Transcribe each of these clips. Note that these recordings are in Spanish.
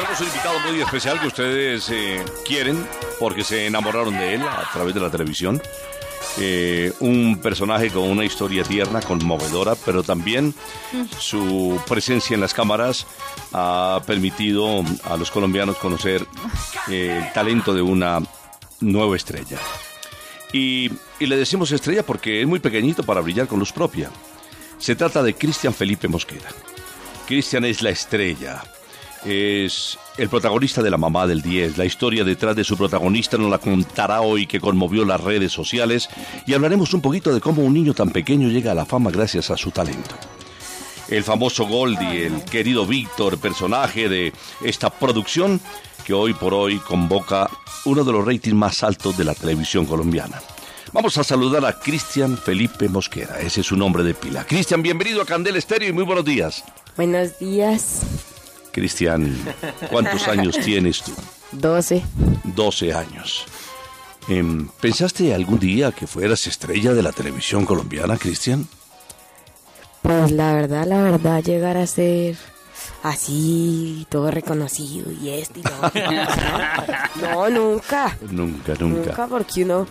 un invitado muy especial que ustedes eh, quieren porque se enamoraron de él a través de la televisión. Eh, un personaje con una historia tierna, conmovedora, pero también su presencia en las cámaras ha permitido a los colombianos conocer eh, el talento de una nueva estrella. Y, y le decimos estrella porque es muy pequeñito para brillar con luz propia. Se trata de Cristian Felipe Mosquera. Cristian es la estrella. Es el protagonista de La Mamá del 10. La historia detrás de su protagonista nos la contará hoy que conmovió las redes sociales y hablaremos un poquito de cómo un niño tan pequeño llega a la fama gracias a su talento. El famoso Goldie, el querido Víctor, personaje de esta producción que hoy por hoy convoca uno de los ratings más altos de la televisión colombiana. Vamos a saludar a Cristian Felipe Mosquera, ese es su nombre de pila. Cristian, bienvenido a Candel Estéreo y muy buenos días. Buenos días. Cristian, ¿cuántos años tienes tú? 12. 12 años. Em, ¿Pensaste algún día que fueras estrella de la televisión colombiana, Cristian? Pues la verdad, la verdad, llegar a ser así, todo reconocido y esto y lo otro. No, nunca. Nunca, nunca. Nunca, porque uno,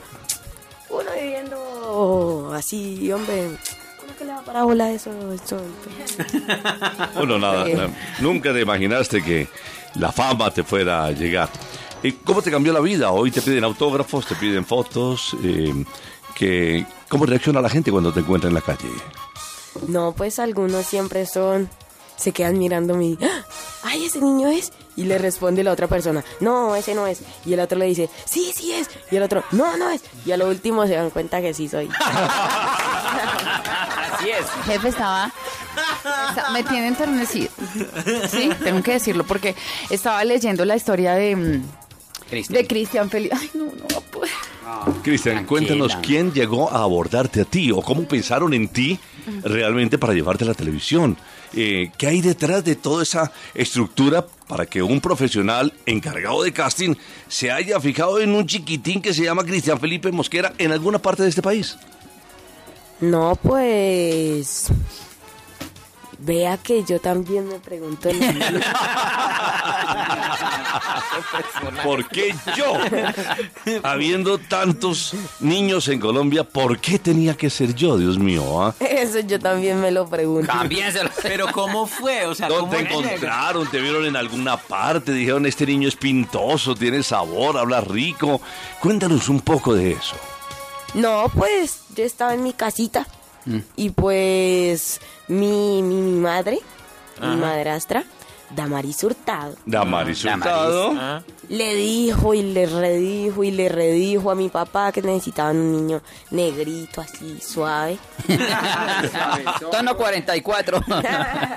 uno viviendo así, hombre, que le va para bola eso, eso. Bueno, nada, nunca te imaginaste que la fama te fuera a llegar. ¿Y ¿Cómo te cambió la vida? Hoy te piden autógrafos, te piden fotos. eh, que, ¿Cómo reacciona la gente cuando te encuentra en la calle? No, pues algunos siempre son, se quedan mirándome y, ¡Ah! ¡ay, ese niño es! Y le responde la otra persona, no, ese no es. Y el otro le dice, sí, sí es. Y el otro, no, no es. Y a lo último se dan cuenta que sí soy. Así es. Jefe estaba, me tiene enternecido. Sí, tengo que decirlo porque estaba leyendo la historia de mm, Cristian. de Cristian Felipe. Ay, no, no va a poder. Cristian, Tranquila. cuéntanos quién llegó a abordarte a ti o cómo pensaron en ti realmente para llevarte a la televisión. Eh, ¿Qué hay detrás de toda esa estructura para que un profesional encargado de casting se haya fijado en un chiquitín que se llama Cristian Felipe Mosquera en alguna parte de este país? No, pues... Vea que yo también me pregunto en vida. ¿Por qué yo? Habiendo tantos niños en Colombia, ¿por qué tenía que ser yo, Dios mío? ah? Eso yo también me lo pregunto. Cámbienselo. Pero ¿cómo fue? O sea, ¿cómo ¿Dónde te encontraron? ¿Te vieron en alguna parte? Dijeron, este niño es pintoso, tiene sabor, habla rico. Cuéntanos un poco de eso. No, pues yo estaba en mi casita y pues mi, mi, mi madre, mi madrastra, Damaris Hurtado, Damaris. Hurtado. Ah. le dijo y le redijo y le redijo a mi papá que necesitaban un niño negrito así suave. Tono 44.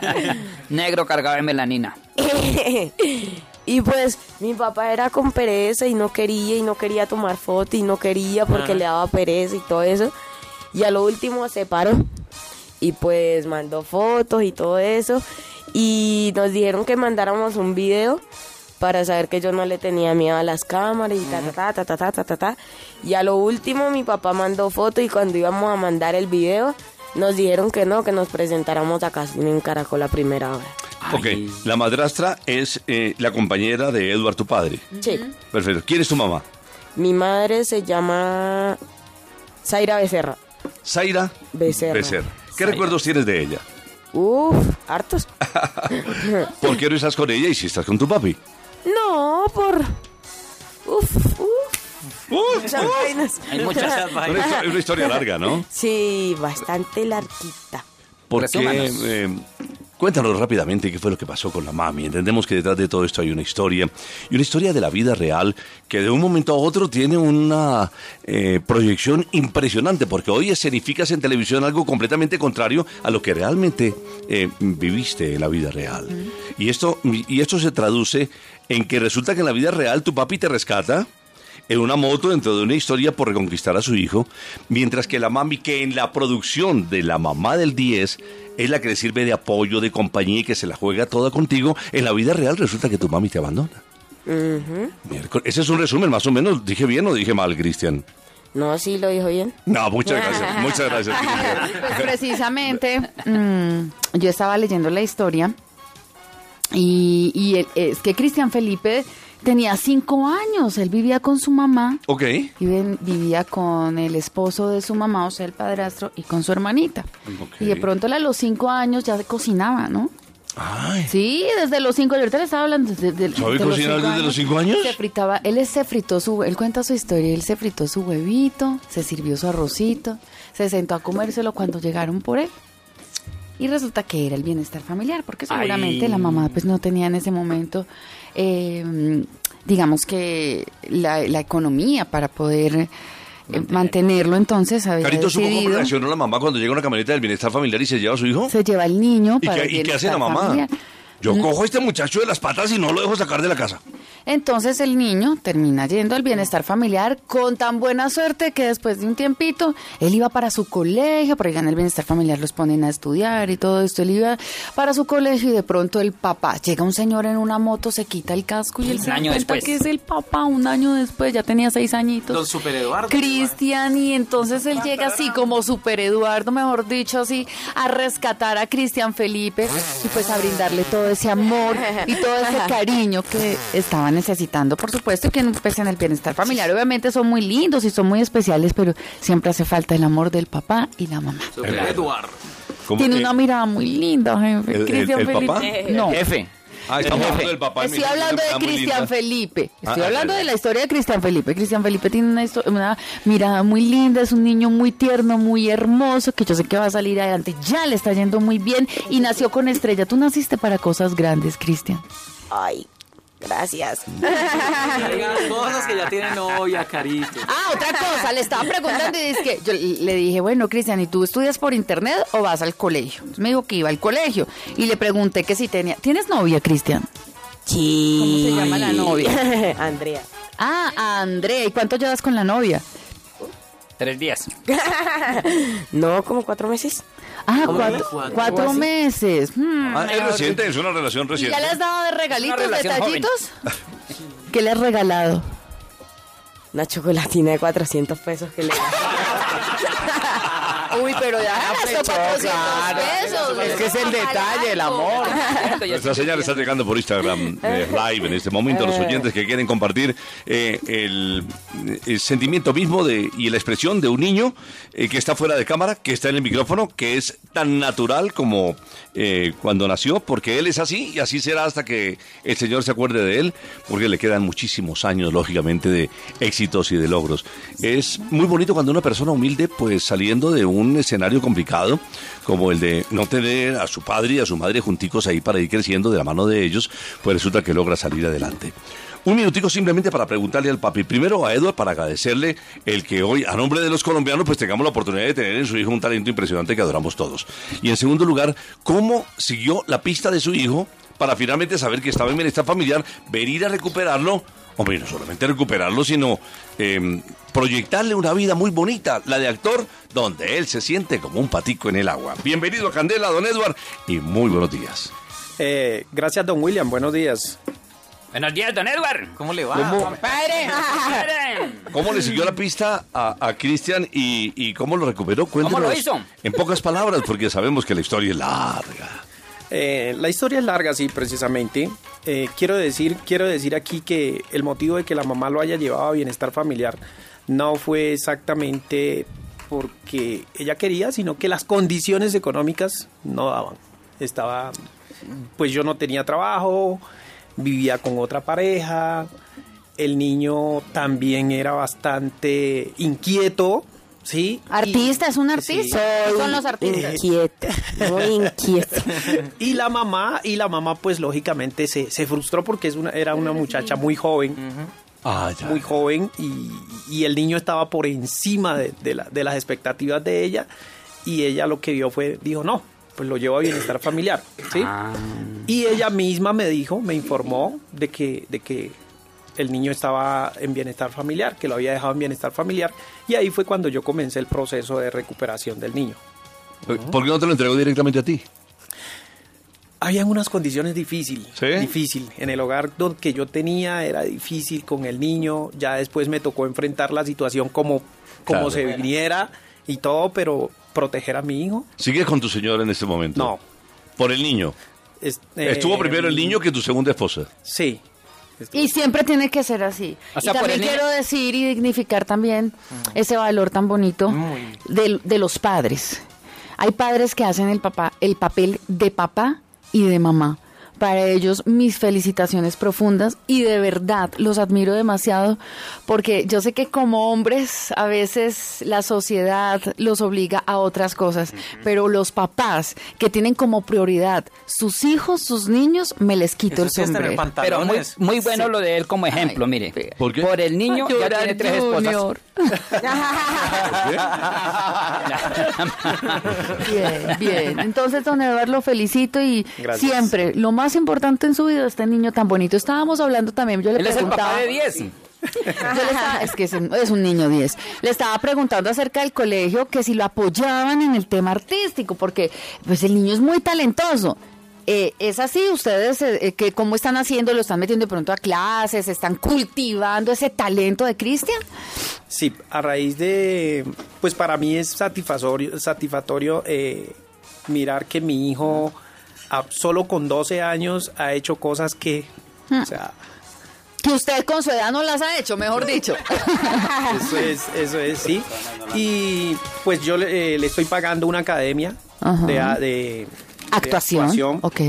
Negro cargado de melanina. Y pues mi papá era con pereza y no quería y no quería tomar foto y no quería porque le daba pereza y todo eso. Y a lo último se paró y pues mandó fotos y todo eso. Y nos dijeron que mandáramos un video para saber que yo no le tenía miedo a las cámaras y ta, ta, ta, ta, ta, ta, ta, ta. Y a lo último mi papá mandó foto y cuando íbamos a mandar el video nos dijeron que no, que nos presentáramos acá en Caracol a primera hora. Ok, la madrastra es eh, la compañera de Edward, tu padre. Sí. Perfecto. ¿Quién es tu mamá? Mi madre se llama Zaira Becerra. Zaira Becerra. ¿Qué recuerdos tienes de ella? Uf, hartos. ¿Por qué no estás con ella y si estás con tu papi? No, por... Uf, uf. ¡Uh! Muchas vainas. Hay muchas Una, vainas. histo- una historia larga, ¿no? Sí, bastante larguita. Porque, Resúmanos. eh, cuéntanos rápidamente qué fue lo que pasó con la mami. Entendemos que detrás de todo esto hay una historia, y una historia de la vida real que de un momento a otro tiene una eh, proyección impresionante, porque hoy escenificas en televisión algo completamente contrario a lo que realmente eh, viviste en la vida real. Y, esto, y esto se traduce en que resulta que en la vida real tu papi te rescata en una moto dentro de una historia por reconquistar a su hijo, mientras que la mami que en la producción de la mamá del 10 es la que le sirve de apoyo, de compañía y que se la juega toda contigo, en la vida real resulta que tu mami te abandona. Ese es un resumen, más o menos. ¿Dije bien o dije mal, Cristian? No, sí lo dijo bien. No, muchas gracias, muchas gracias, Cristian. Pues precisamente, mm, yo estaba leyendo la historia Y, es que Cristian Felipe tenía cinco años, él vivía con su mamá. Ok. Y ven- vivía con el esposo de su mamá, o sea, el padrastro, y con su hermanita. Ok. Y de pronto él a los cinco años ya cocinaba, ¿no? Ay. Sí, desde los cinco, yo ahorita le estaba hablando desde, de, ¿Sabe de los cocinar cinco desde los cinco años? Se fritaba, él se fritó su, él cuenta su historia, él se fritó su huevito, se sirvió su arrocito, se sentó a comérselo cuando llegaron por él. Y resulta que era el bienestar familiar, porque seguramente Ay. la mamá pues no tenía en ese momento, eh, digamos que la, la economía para poder eh, mantenerlo, entonces había Carito, ¿supo cómo decidido- reaccionó la mamá cuando llega una camioneta del bienestar familiar y se lleva a su hijo? se lleva al niño ¿Y para qué, el y qué hace la mamá? familiar. Yo cojo a este muchacho de las patas y no lo dejo sacar de la casa. Entonces el niño termina yendo al bienestar familiar con tan buena suerte que después de un tiempito él iba para su colegio, porque ya en el bienestar familiar los ponen a estudiar y todo esto. Él iba para su colegio y de pronto el papá, llega un señor en una moto, se quita el casco y él Un se año cuenta después. que es el papá un año después, ya tenía seis añitos. Don Super Eduardo. Cristian y entonces él llega así como Super Eduardo, mejor dicho, así a rescatar a Cristian Felipe y pues a brindarle todo ese amor y todo ese cariño que estaba necesitando, por supuesto, y que pues en el bienestar familiar obviamente son muy lindos y son muy especiales, pero siempre hace falta el amor del papá y la mamá. Eduardo. ¿Cómo Tiene que- una mirada muy linda, jefe. ¿El- el- Cristian el Felipe. papá? No. Jefe. Ah, estamos hablando del papá. Estoy mira, hablando de Cristian. Felipe. Estoy Ah, hablando ah, de la historia de Cristian Felipe. Cristian Felipe tiene una, una mirada muy linda, es un niño muy tierno, muy hermoso, que yo sé que va a salir adelante. Ya le está yendo muy bien y nació con estrella. Tú naciste para cosas grandes, Cristian. Ay, gracias. Cosas que ya tiene novia, Carito. Ah, otra cosa, le estaba preguntando y dice que yo le dije, bueno, Cristian, ¿y tú estudias por internet o vas al colegio? Entonces me dijo que iba al colegio y le pregunté que si tenía. ¿Tienes novia, Cristian? Sí. ¿Cómo se llama la novia? Andrea. Ah, Andrea. ¿Y cuánto llevas con la novia? Tres días. No, como cuatro meses. Ah, ¿Cómo cuatro, meses. Hmm, Ah, es reciente, es una relación ¿Y reciente. ya le has dado de regalitos, detallitos? ¿Qué le has regalado? Una chocolatina de 400 pesos que le Uy, pero ya gastó 400 pesos. Es que es el detalle, el amor. Nuestra señal está llegando por Instagram eh, Live en este momento. Los oyentes que quieren compartir eh, el, el sentimiento mismo de, y la expresión de un niño eh, que está fuera de cámara, que está en el micrófono, que es tan natural como eh, cuando nació, porque él es así y así será hasta que el Señor se acuerde de él, porque le quedan muchísimos años, lógicamente, de éxitos y de logros. Es muy bonito cuando una persona humilde, pues saliendo de un escenario complicado, como el de no tener a su padre y a su madre junticos ahí para ir creciendo de la mano de ellos, pues resulta que logra salir adelante. Un minutico simplemente para preguntarle al papi, primero a Edward para agradecerle el que hoy, a nombre de los colombianos, pues tengamos la oportunidad de tener en su hijo un talento impresionante que adoramos todos. Y en segundo lugar, cómo siguió la pista de su hijo para finalmente saber que estaba en bienestar familiar, venir a recuperarlo, hombre, no solamente recuperarlo, sino eh, proyectarle una vida muy bonita, la de actor, donde él se siente como un patico en el agua. Bienvenido a Candela, don Edward, y muy buenos días. Eh, gracias, don William. Buenos días. Buenos días, don Edward. ¿Cómo le va? ¿Cómo? Compadre. ¿Cómo le siguió la pista a, a Cristian y, y cómo lo recuperó? Cuéntenos lo hizo? En pocas palabras, porque sabemos que la historia es larga. Eh, la historia es larga, sí, precisamente. Eh, quiero, decir, quiero decir aquí que el motivo de que la mamá lo haya llevado a bienestar familiar no fue exactamente porque ella quería, sino que las condiciones económicas no daban. Estaba, pues yo no tenía trabajo, vivía con otra pareja, el niño también era bastante inquieto, ¿sí? Y- Artista, es un Sí. artista. Son los artistas. Inquieta, muy inquieta. Y la mamá, y la mamá pues lógicamente se, se frustró porque es una, era una muchacha muy joven, Ah, ya. muy joven, y, y el niño estaba por encima de, de la- de las expectativas de ella, y ella lo que vio fue, dijo, no, pues lo llevo a bienestar familiar, ¿sí? Y ella misma me dijo, me informó de que, de que el niño estaba en bienestar familiar, que lo había dejado en bienestar familiar, y ahí fue cuando yo comencé el proceso de recuperación del niño. ¿Por qué no te lo entregó directamente a ti? Habían unas condiciones difíciles, ¿Sí? difícil. En el hogar que yo tenía era difícil con el niño. Ya después me tocó enfrentar la situación como, como Claro. se viniera y todo, pero proteger a mi hijo, ¿Sigues con tu señor en este momento? No. ¿Por el niño? es- eh, Estuvo primero el niño que tu segunda esposa. Sí. Y siempre tiene que ser así. O sea, y también quiero decir y dignificar también ese valor tan bonito de, de los padres. Hay padres que hacen el papá, el papel de papá y de mamá. Para ellos mis felicitaciones profundas y de verdad los admiro demasiado porque yo sé que como hombres a veces la sociedad los obliga a otras cosas, pero los papás que tienen como prioridad sus hijos, sus niños, me les quito el sí sombrero. Pero muy, pantalones. muy bueno lo de él como ejemplo, Ay, mire. ¿Por qué? Por el niño ya Llorar, tiene tres esposas. Junior. Bien, bien. Entonces, don Eduardo, lo felicito y Gracias. siempre, lo más importante en su vida, este niño tan bonito. Estábamos hablando también, yo le Él es el papá de 10. Yo le estaba- es que es un, es un niño 10. Le estaba preguntando acerca del colegio que si lo apoyaban en el tema artístico, porque pues el niño es muy talentoso. Eh, ¿Es así? ¿Ustedes eh, eh, que cómo están haciendo? ¿Lo están metiendo de pronto a clases? ¿Están cultivando ese talento de Cristian? Sí, a raíz de, pues para mí es satisfactorio, satisfactorio eh, mirar que mi hijo a- solo con 12 años ha hecho cosas que, o sea, Que usted con su edad no las ha hecho, mejor dicho. eso es, eso es, sí. Y pues yo le, eh, le estoy pagando una academia Ajá. de, de- de Actuación. Ok.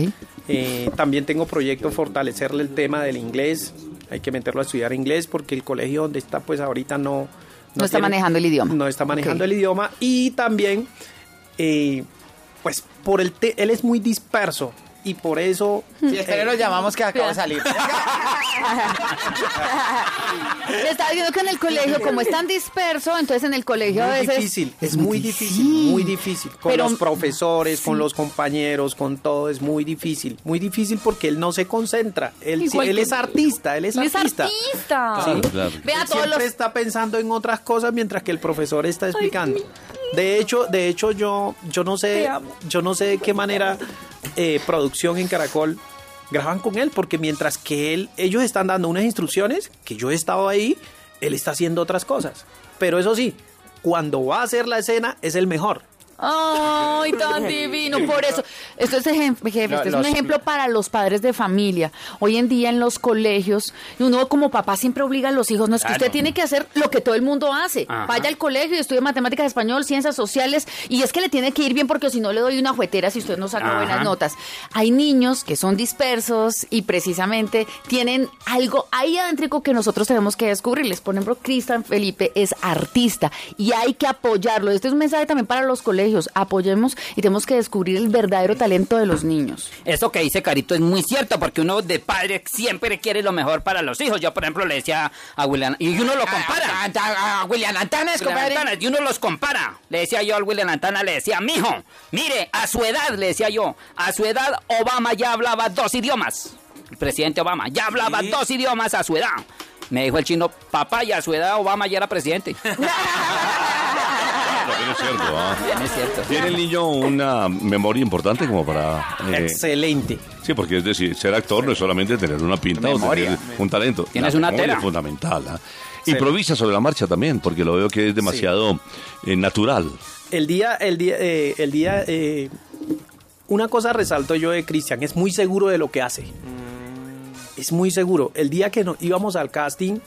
Eh, también tengo proyecto fortalecerle el tema del inglés. Hay que meterlo a estudiar inglés porque el colegio donde está pues ahorita no... No está manejando el idioma. No está manejando el idioma. Y también, eh, pues por el... te- él es muy disperso y por eso... Sí, espere, lo llamamos que acaba de salir. Le estaba diciendo que en el colegio, como es tan disperso, entonces en el colegio a Muy veces... difícil, es muy difícil, muy difícil. Con Pero- los profesores, con los compañeros, con todo, es muy difícil. Muy difícil porque él no se concentra. Él, él es artista, él es Él es artista. artista. Sí, claro. Vea Él todos siempre los... está pensando en otras cosas mientras que el profesor está explicando. De hecho, de hecho yo yo no sé yo no sé de qué manera eh, producción en Caracol graban con él porque mientras que él ellos están dando unas instrucciones que yo he estado ahí, él está haciendo otras cosas. Pero eso sí, cuando va a hacer la escena es el mejor. Ay, tan divino. Por eso, esto es, ejem- jefe, Lo- este es un ejemplo para los padres de familia. Hoy en día en los colegios, uno como papá siempre obliga a los hijos, no es que Claro. usted tiene que hacer lo que todo el mundo hace. Ajá. Vaya al colegio y estudie matemáticas, español, ciencias sociales, y es que le tiene que ir bien porque si no le doy una juetera si usted no saca Ajá. buenas notas. Hay niños que son dispersos y precisamente tienen algo ahí adentro que nosotros tenemos que descubrirles. Por ejemplo, Cristian Felipe es artista y hay que apoyarlo. Este es un mensaje también para los colegios. Apoyemos y tenemos que descubrir el verdadero talento de los niños. Eso que dice Carito es muy cierto, porque uno de padre siempre quiere lo mejor para los hijos. Yo, por ejemplo, le decía a William, y uno lo compara. A, a- a William William compadre. Antana, y uno los compara. Le decía yo al William Antana, le decía, mijo, mire, a su edad, le decía yo, a su edad Obama ya hablaba dos idiomas. El presidente Obama ya hablaba Sí. dos idiomas a su edad. Me dijo el chino, papá, y a su edad Obama ya era presidente. También es cierto, ¿ah? es cierto. Tiene el niño una memoria importante como para... eh, Excelente. Sí, porque es decir, ser actor no es solamente tener una pinta o Memoria. tener un talento. Tienes La una memoria tela. es fundamental. ¿ah? Sí. Improvisa sobre la marcha también, porque lo veo que es demasiado eh, natural. El día, el día, eh, el día, eh, una cosa resalto yo de Cristian, es muy seguro de lo que hace. Es muy seguro. El día que nos íbamos al casting,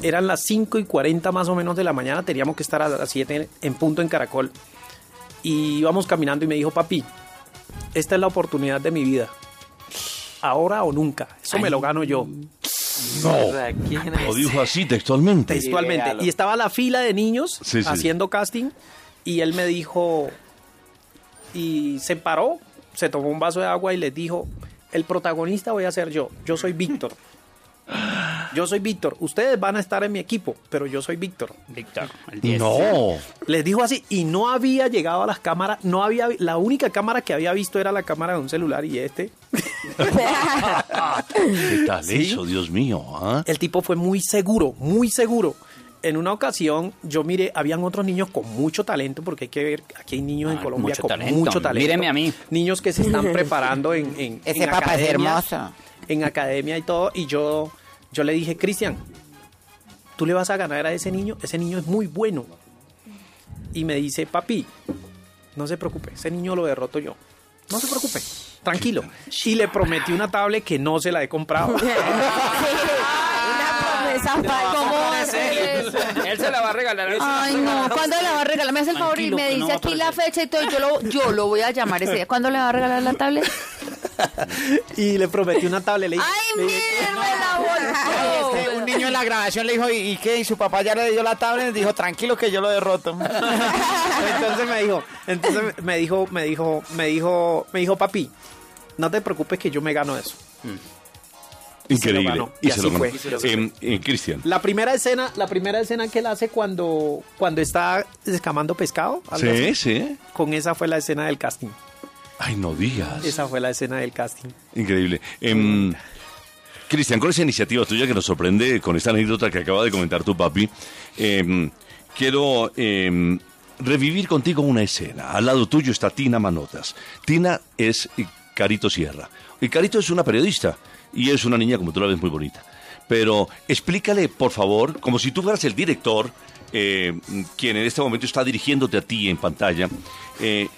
eran las 5 y 40 más o menos de la mañana, teníamos que estar a las 7 en punto en Caracol. Y íbamos caminando y me dijo, papi, esta es la oportunidad de mi vida. Ahora o nunca. Eso me lo gano yo. Lo dijo así textualmente. Textualmente. Idealo. Y estaba la fila de niños Sí, sí. haciendo casting y él me dijo, y se paró, se tomó un vaso de agua y les dijo, el protagonista voy a ser yo, yo soy Víctor. Yo soy Víctor, ustedes van a estar en mi equipo, pero yo soy Víctor. Víctor, el 10. No. Les dijo así y no había llegado a las cámaras, no había la única cámara que había visto era la cámara de un celular y este. ¿Qué tal Sí. eso, Dios mío? ah? El tipo fue muy seguro, muy seguro. En una ocasión yo miré, habían otros niños con mucho talento, porque hay que ver, aquí hay niños en Ah, Colombia mucho con talento. mucho talento. Míreme a mí. Niños que se están preparando en, en Ese en papá es academia, hermoso. En academia y todo. Y yo, yo le dije, Cristian, tú le vas a ganar a ese niño, ese niño es muy bueno. Y me dice, papi, no se preocupe, ese niño lo derroto yo. No se preocupe. tranquilo. Y le prometí una tablet que no se la he comprado. Una promesa falsa. ¿Cómo Él se la va a regalar. Ay, no, ¿cuándo le va a regalar? Me hace el favor y Tranquilo, me que no dice va a aquí la aparecer. fecha y todo. Yo lo, yo lo voy a llamar ese día. ¿Cuándo le va a regalar la tablet? y le prometí una tablet. Le dije- ¡Ay, le dije, mire, me la volteó! Este, un niño en la grabación le dijo, ¿y, y qué? Y su papá ya le dio la tablet y dijo, tranquilo que yo lo derroto. entonces me dijo, entonces me dijo, me dijo, me dijo, me dijo, papi, no te preocupes que yo me gano eso. Increíble. ganó, Y y se lo así ganó. fue, Em, eh, Cristian. La primera escena, la primera escena que él hace cuando, cuando está escamando pescado, Sí, así, sí. con esa fue la escena del casting. Ay, no digas. Esa fue la escena del casting. Increíble. Em, Cristian, con esa iniciativa tuya que nos sorprende, con esta anécdota que acaba de comentar tu papi, em, quiero revivir contigo una escena. Al lado tuyo está Tina Manotas. Tina es Carito Sierra. Y Carito es una periodista y es una niña, como tú la ves, muy bonita. Pero explícale, por favor, como si tú fueras el director, eh, quien en este momento está dirigiéndote a ti en pantalla, eh,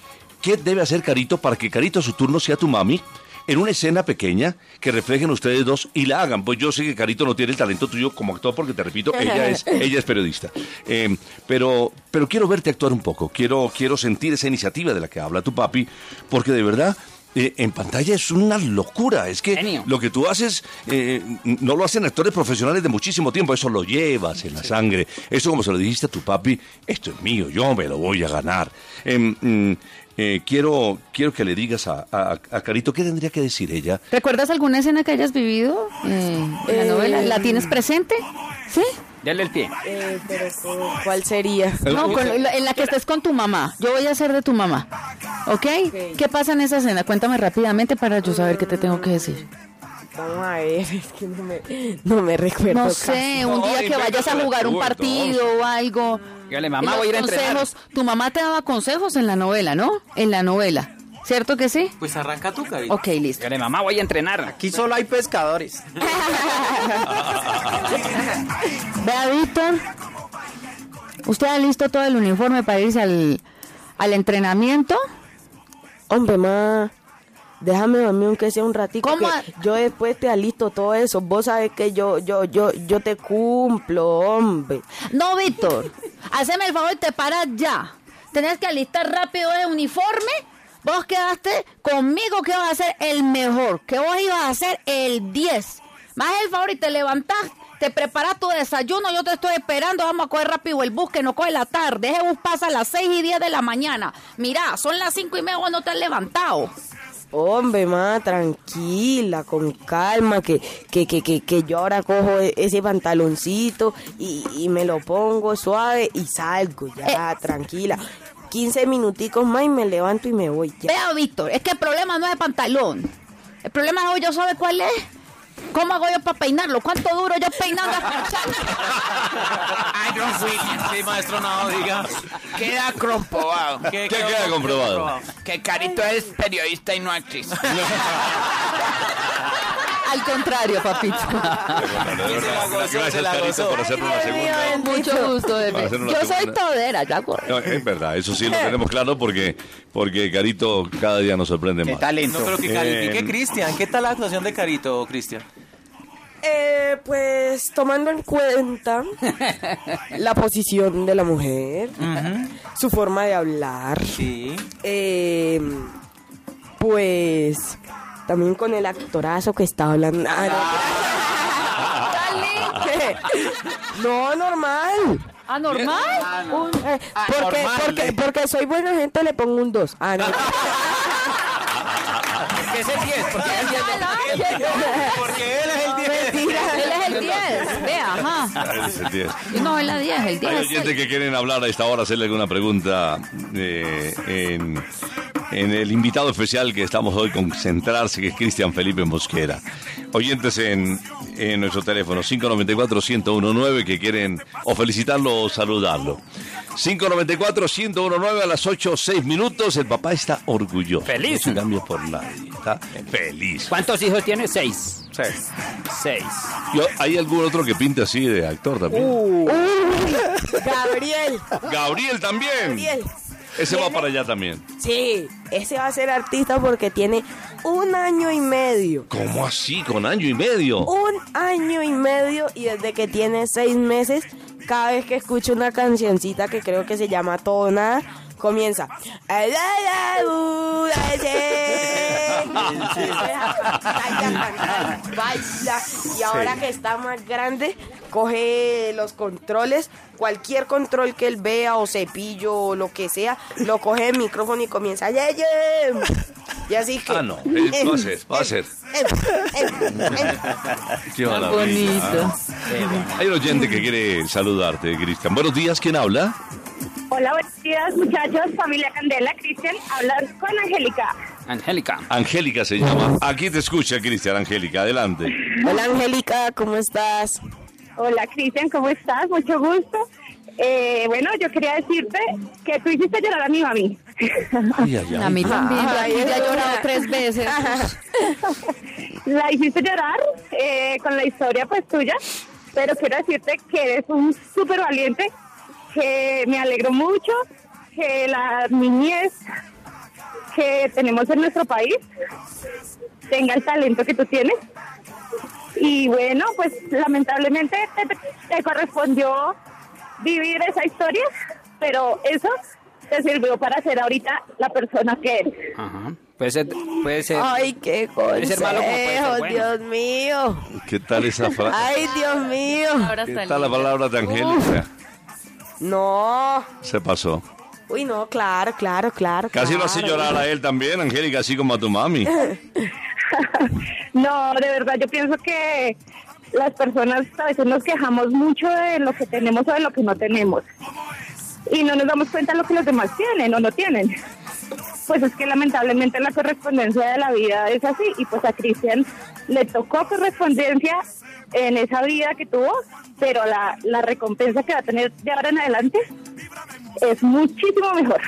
¿qué debe hacer Carito para que Carito a su turno sea tu mami? En una escena pequeña que reflejen ustedes dos y la hagan. Pues yo sé que Carito no tiene el talento tuyo como actor porque te repito, ella es, ella es periodista. Eh, pero, pero quiero verte actuar un poco. Quiero, quiero sentir esa iniciativa de la que habla tu papi, porque de verdad eh, en pantalla es una locura. Es que Genio. lo que tú haces eh, no lo hacen actores profesionales de muchísimo tiempo. Eso lo llevas en la sangre. Eso, como se lo dijiste a tu papi, esto es mío, yo me lo voy a ganar. Em, mm, eh, quiero, quiero que le digas a, a- a Carito qué tendría que decir ella. ¿Recuerdas alguna escena que hayas vivido eh, en la novela? ¿La tienes presente? ¿Sí? Dale el pie. Eh, pero ¿cuál sería? No, con- en la que estés con tu mamá. Yo voy a ser de tu mamá. ¿Ok? ¿Qué pasa en esa escena? Cuéntame rápidamente para yo saber qué te tengo que decir. Vamos a ver, es que no me, no me recuerdo. No casi. sé, un No, día que vayas a jugar un partido o algo. Dígale, mamá, voy a ir a entrenar. consejos, tu mamá te daba consejos en la novela, ¿no? En la novela. ¿Cierto que sí? Pues arranca tú, Carito. Ok, listo. Dígale, mamá, voy a entrenar. Aquí solo hay pescadores. Vea, Víctor. ¿Usted ha listo todo el uniforme para irse al, al entrenamiento? Hombre, ma, déjame mí aunque sea un ratito. ¿Cómo? que yo después te alisto todo eso. Vos sabes que yo, yo, yo, yo te cumplo, hombre. No, Víctor. Haceme el favor y te paras ya. Tenés que alistar rápido el uniforme. Vos quedaste conmigo que vas a ser el mejor, que vos ibas a ser el 10. Más el favor y te levantás, te preparas tu desayuno, yo te estoy esperando, vamos a coger rápido el bus que no coge la tarde. Ese bus pasa a las 6 y 10 de la mañana. Mira, son las 5 y media, no te has levantado. Hombre, ma, tranquila, con calma, que, que, que, que, que yo ahora cojo e- ese pantaloncito y, y me lo pongo suave y salgo ya, tranquila. 15 minuticos más y me levanto y me voy ya. Vea, Víctor, es que el problema no es el pantalón. El problema es, ¿yo sabe cuál es? ¿Cómo hago yo para peinarlo? ¿Cuánto duro yo peinando a Ay, no fui. Sí, maestro, no diga. Queda comprobado ¿Qué queda comprobado? que Carito es periodista y no actriz. Al contrario, papito. Gracias, Carito, por hacernos segunda. Mucho gusto de Yo soy todera, ya corre. No, es verdad, eso sí lo tenemos claro porque, porque Carito cada día nos sorprende Qué más. talento. No, pero que Eh, Cristian. ¿Qué tal la actuación de Carito, Cristian? Eh, pues tomando en cuenta la posición de la mujer, su forma de hablar, Sí. eh, pues también con el actorazo que está hablando. Ah, no. No, normal. ¿Anormal? Un, eh, porque, normal, porque, le- porque soy buena gente, le pongo un 2. Ah, no. ¿Qué es el 10? Porque es el 10 Porque él es el 10. Él es el 10. Ajá. Es el 10. Y no es la 10, el Hay 10. es oyentes que quieren hablar a esta hora, hacerle alguna pregunta eh, en, en el invitado especial que estamos hoy con centrarse, que es Cristian Felipe Mosquera. Oyentes en, en nuestro teléfono 594-1019 que quieren o felicitarlo o saludarlo. 594-1019 a las 8 6 minutos. El papá está orgulloso. Feliz. No se cambia por nadie. Está feliz. ¿Cuántos hijos tiene? Seis. Seis. Yo- ¿Hay algún otro que pinte así de actor también? Gabriel. Gabriel también. Gabriel. Ese va para allá también. Sí, ese va a ser artista porque tiene un año y medio. ¿Cómo así? Con año y medio. Un año y medio y desde que tiene seis meses, cada vez que escucho una cancioncita que creo que se llama Nada, comienza. Baila. Y ahora que está más grande, coge los controles, cualquier control que él vea o cepillo o lo que sea, lo coge el micrófono y comienza. "Ye, ye". Y así que. Ah, no. eh, Va a ser, va a ser. Qué maravilla. bonito. Hay un oyente que quiere saludarte, Cristian. Buenos días, ¿quién habla? Hola, buenos días, muchachos, familia Candela, Cristian, hablas con Angélica. Angélica. Angélica se llama. Aquí te escucha, Cristian. Angélica, adelante. Hola Angélica, ¿cómo estás? Hola, Cristian, ¿cómo estás? Mucho gusto. Eh, bueno, yo quería decirte que tú hiciste llorar a mi mami. Ay, ay, A mí también, aquí ya he llorado tres veces. La hiciste llorar eh, con la historia pues tuya, pero quiero decirte que eres un súper valiente, que me alegro mucho, que la niñez que tenemos en nuestro país tenga el talento que tú tienes. Y bueno, pues lamentablemente te, te correspondió vivir esa historia, pero eso te sirvió para ser ahorita la persona que eres. Ajá. Puede ser, puede ser. Ay, qué consejo, bueno. Dios mío. ¿Qué tal esa frase? Ay, Dios mío. Ahora ¿Qué está tal la palabra de Angélica? No. Se pasó. Uy, no, claro, claro, claro. Casi lo claro. hace llorar a él también, Angélica, así como a tu mami. No, de verdad, yo pienso que las personas a veces nos quejamos mucho de lo que tenemos o de lo que no tenemos. Y no nos damos cuenta de lo que los demás tienen o no tienen. Pues es que lamentablemente la correspondencia de la vida es así. Y pues a Cristian le tocó correspondencia en esa vida que tuvo, pero la, la recompensa que va a tener de ahora en adelante es muchísimo mejor.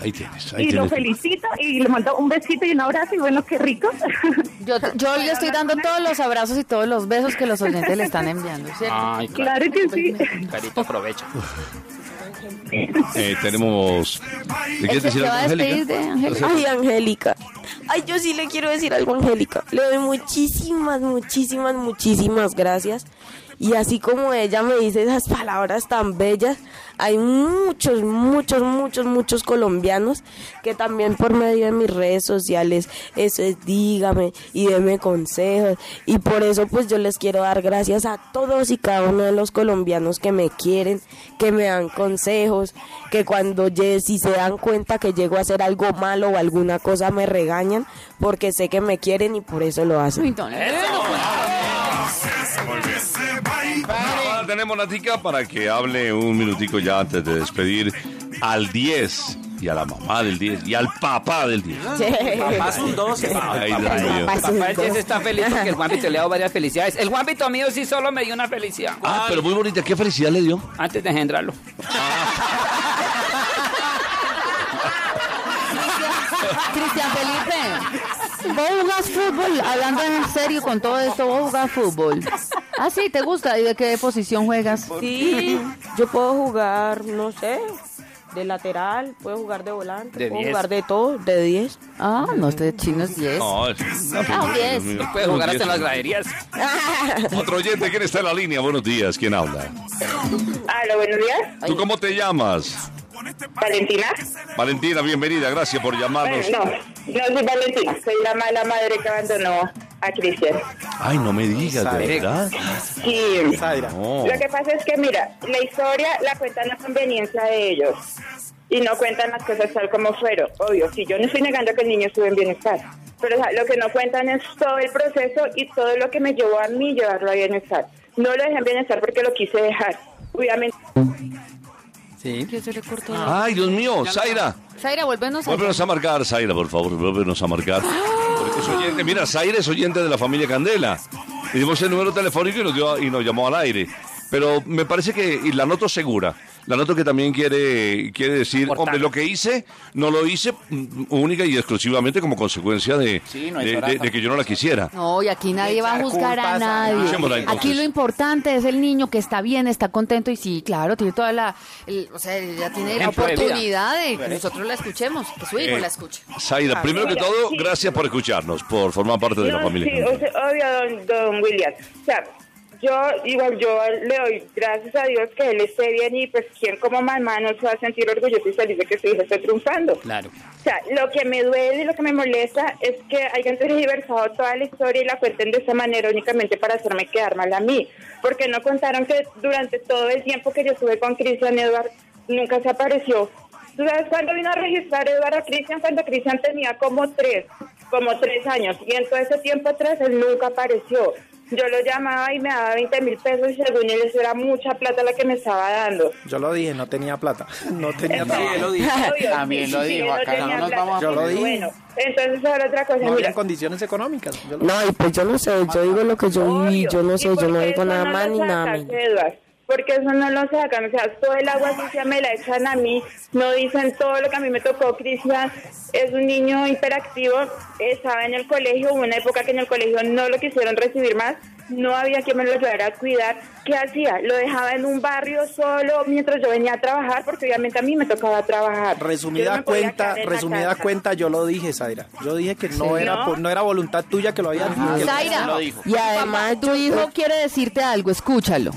Ahí tienes, ahí Y lo felicito y le mando un besito y un abrazo y bueno, qué rico. Yo, yo le estoy dando todos los abrazos y todos los besos que los oyentes le están enviando, ¿cierto? Ay, claro. claro que sí. Carito, aprovecha. Eh, tenemos... ¿Le quieres ¿Se decir algo, de? Ay, Angélica. Ay, yo sí le quiero decir algo, a Angélica. Le doy muchísimas, muchísimas, muchísimas gracias. Y así como ella me dice esas palabras tan bellas, hay muchos, muchos, muchos, muchos colombianos que también por medio de mis redes sociales, eso es dígame y deme consejos. Y por eso pues yo les quiero dar gracias a todos y cada uno de los colombianos que me quieren, que me dan consejos, que cuando si se dan cuenta que llego a hacer algo malo o alguna cosa me regañan porque sé que me quieren y por eso lo hacen. Ahora tenemos para que hable un minutico ya antes de despedir al 10 y a la mamá del 10 y al papá del 10. Papá son dos. Ay, Dios mío. Papá. Papá el 10 está feliz porque el Juanpito le ha dado varias felicidades. El Juanpito mío sí solo me dio una felicidad. Ah, pero muy bonita. ¿Qué felicidad le dio? Antes de engendrarlo. Cristian Felipe, vos jugás fútbol, hablando en serio con todo esto, vos jugás fútbol. Ah, sí, ¿te gusta? ¿Y de qué posición juegas? Sí, yo puedo jugar, no sé, de lateral, puedo jugar de volante, De puedo 10. jugar de todo, de 10. Ah, no, este chino es 10. No, es una figura, diez. Dios mío. Puede jugar hasta en las graderías. Otro oyente, ¿quién está en la línea? Buenos días, ¿quién habla? Hola, buenos días. ¿Tú cómo te llamas? Valentina. Valentina, bienvenida, gracias por llamarnos. Bueno, no, no soy Valentina, soy la mala madre que abandonó a Cristian. Ay, no me digas, ¿de verdad? Y Zaira. No. lo que pasa es que, mira, la historia la cuentan la conveniencia de ellos y no cuentan las cosas tal como fueron. Obvio, si yo no estoy negando que el niño estuvo en bienestar, pero o sea, lo que no cuentan es todo el proceso y todo lo que me llevó a mí llevarlo a bienestar. No lo dejé en bienestar porque lo quise dejar. Obviamente. Sí. ¿Qué se le cortó? la- Ay, Dios mío, Zaira. Zaira, vuélvenos a... Vuélvenos a marcar, Zaira, por favor, vuélvenos a marcar. Porque es oyente, mira, Zaira es oyente de la familia Candela. Le dimos el número telefónico y nos, dio, y nos llamó al aire. Pero me parece que, y la noto segura, la noto que también quiere, quiere decir, hombre, lo que hice, no lo hice mm, única y exclusivamente como consecuencia de, Sí, no hay de- llorar de- de tampoco. que yo no la quisiera. No, y aquí nadie va a juzgar a nadie. Aquí lo importante es el niño que está bien, está contento y sí, claro, tiene toda la, el- o sea, ya tiene la Ejemplo de vida. oportunidad de que nosotros la escuchemos, que su hijo Eh, la escuche. Zaira, primero que Mira, todo, sí. gracias por escucharnos, por formar parte de la No, familia. Sí, o sea, obvio, don, don William. O sea, yo, igual, yo le doy gracias a Dios que él esté bien y pues quien como mamá no se va a sentir orgulloso y feliz de que su hijo esté triunfando. Claro. O sea, lo que me duele y lo que me molesta es que hayan tergiversado toda la historia y la cuenten de esa manera únicamente para hacerme quedar mal a mí. Porque no contaron que durante todo el tiempo que yo estuve con Cristian Edward nunca se apareció. ¿Tú sabes cuándo vino a registrar Edward a Cristian? Cuando Cristian tenía como tres, como tres años. Y en todo ese tiempo atrás él nunca apareció. Yo lo llamaba y me daba 20 mil pesos y según él eso era mucha plata la que me estaba dando. Yo lo dije, no tenía plata. No tenía trabajo. él lo dijo. También lo dijo, acá no nos plata. vamos a Yo lo dije. Bueno, entonces ahora otra cosa, No había condiciones económicas. No, y pues yo no sé, yo digo lo que yo viví, Obvio. yo no ¿Y sé, yo no digo nada más ni nada? Porque eso no lo sacan, o sea, todo el agua sucia me la echan a mí, no dicen todo lo que a mí me tocó. Cristian es un niño hiperactivo, estaba en el colegio, hubo una época que en el colegio no lo quisieron recibir más, no había quien me lo ayudara a cuidar. ¿Qué hacía? Lo dejaba en un barrio solo mientras yo venía a trabajar, porque obviamente a mí me tocaba trabajar. No Resumida cuenta, resumida casa. cuenta, yo lo dije, Zaira. Yo dije que no, Sí. era, ¿No? por- no era voluntad tuya que lo habías Zaira, lo dijo. Y además tu hijo quiere decirte algo, escúchalo.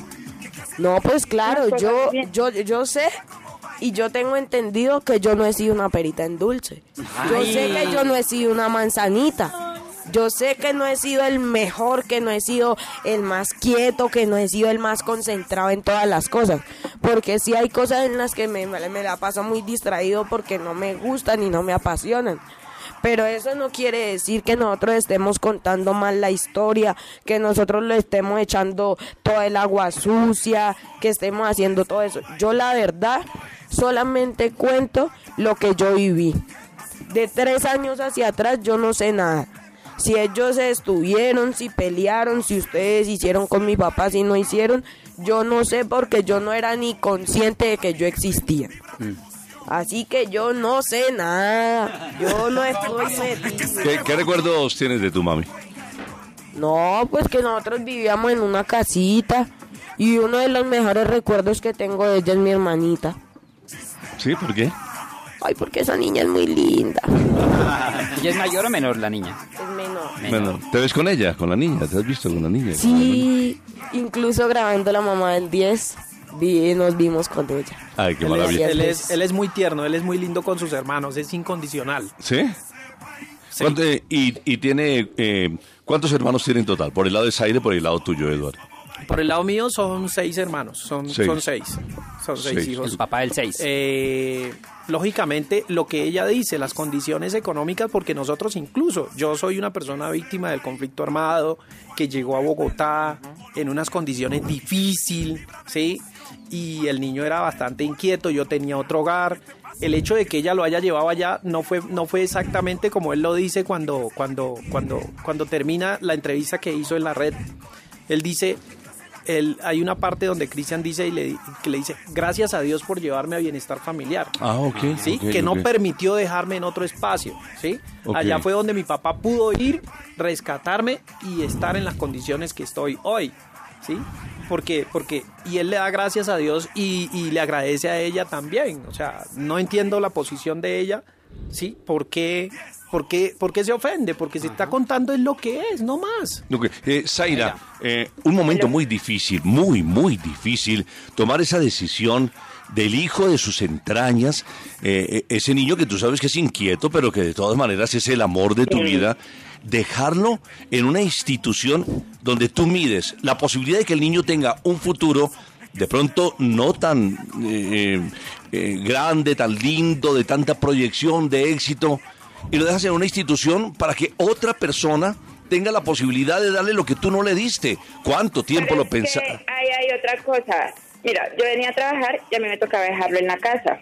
No, pues claro, yo, yo, yo sé y yo tengo entendido que yo no he sido una perita en dulce. Yo sé que yo no he sido una manzanita. Yo sé que no he sido el mejor, que no he sido el más quieto, que no he sido el más concentrado en todas las cosas. Porque sí hay cosas en las que me, me la paso muy distraído porque no me gustan y no me apasionan. Pero eso no quiere decir que nosotros estemos contando mal la historia, que nosotros le estemos echando toda el agua sucia, que estemos haciendo todo eso. Yo la verdad solamente cuento lo que yo viví. De tres años hacia atrás yo no sé nada. Si ellos estuvieron, si pelearon, si ustedes hicieron con mi papá, si no hicieron, yo no sé porque yo no era ni consciente de que yo existía. Así que yo no sé nada. Yo no estoy metido. ¿Qué, qué recuerdos tienes de tu mami? No, pues que nosotros vivíamos en una casita y uno de los mejores recuerdos que tengo de ella es mi hermanita. ¿Sí? ¿Por qué? Ay, porque esa niña es muy linda. ¿Y es mayor o menor la niña? Es menor. Bueno, ¿te ves con ella, con la niña? ¿Te has visto con la niña? Sí, incluso grabando la mamá del 10, vi, nos vimos con ella. Ay, qué Él es, maravilla. él es- él es muy tierno, él es muy lindo con sus hermanos, es incondicional. ¿Sí? ¿Cuánto- eh, y, y tiene, eh, ¿cuántos hermanos tiene en total? Por el lado de Zaire, por el lado tuyo, Eduardo. Por el lado mío son seis hermanos, son Seis. son seis, son seis, Seis. hijos. El papá del 6. Eh, lógicamente, lo que ella dice, las condiciones económicas, porque nosotros incluso, yo soy una persona víctima del conflicto armado que llegó a Bogotá en unas condiciones difíciles, ¿sí? Y el niño era bastante inquieto, yo tenía otro hogar. El hecho de que ella lo haya llevado allá no fue, no fue exactamente como él lo dice cuando, cuando, cuando, cuando termina la entrevista que hizo en la red. Él dice, él, hay una parte donde Cristian dice y le, que le dice, gracias a Dios por llevarme a bienestar familiar. Ah, ok. ¿sí? que no permitió dejarme en otro espacio, ¿sí? Ok. Allá fue donde mi papá pudo ir, rescatarme y estar en las condiciones que estoy hoy, ¿sí? Porque, porque, y él le da gracias a Dios y, y le agradece a ella también, o sea, no entiendo la posición de ella, ¿sí? ¿Por qué, por qué, por qué se ofende? Porque se está contando es lo que es, no más. Eh, Zaira, eh, un momento muy difícil, muy, muy difícil, tomar esa decisión del hijo de sus entrañas, eh, eh, ese niño que tú sabes que es inquieto, pero que de todas maneras es el amor de tu vida, dejarlo en una institución donde tú mides la posibilidad de que el niño tenga un futuro de pronto no tan eh, eh, grande, tan lindo, de tanta proyección, de éxito, y lo dejas en una institución para que otra persona tenga la posibilidad de darle lo que tú no le diste. ¿Cuánto tiempo Pero lo pensaste? Ahí hay otra cosa. Mira, yo venía a trabajar y a mí me tocaba dejarlo en la casa.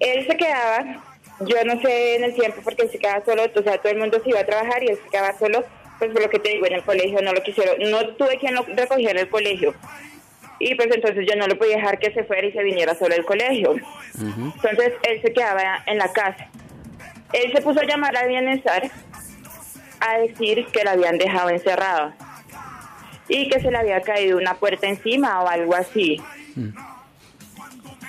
Él se quedaba, yo no sé en el tiempo porque él se quedaba solo, o sea, todo el mundo se iba a trabajar y él se quedaba solo, pues por lo que te digo, en el colegio no lo quisieron, no tuve quien lo recogiera en el colegio. Y pues entonces yo no lo podía dejar que se fuera y se viniera solo al colegio. Entonces él se quedaba en la casa. Él se puso a llamar a bienestar a decir que lo habían dejado encerrado y que se le había caído una puerta encima o algo así.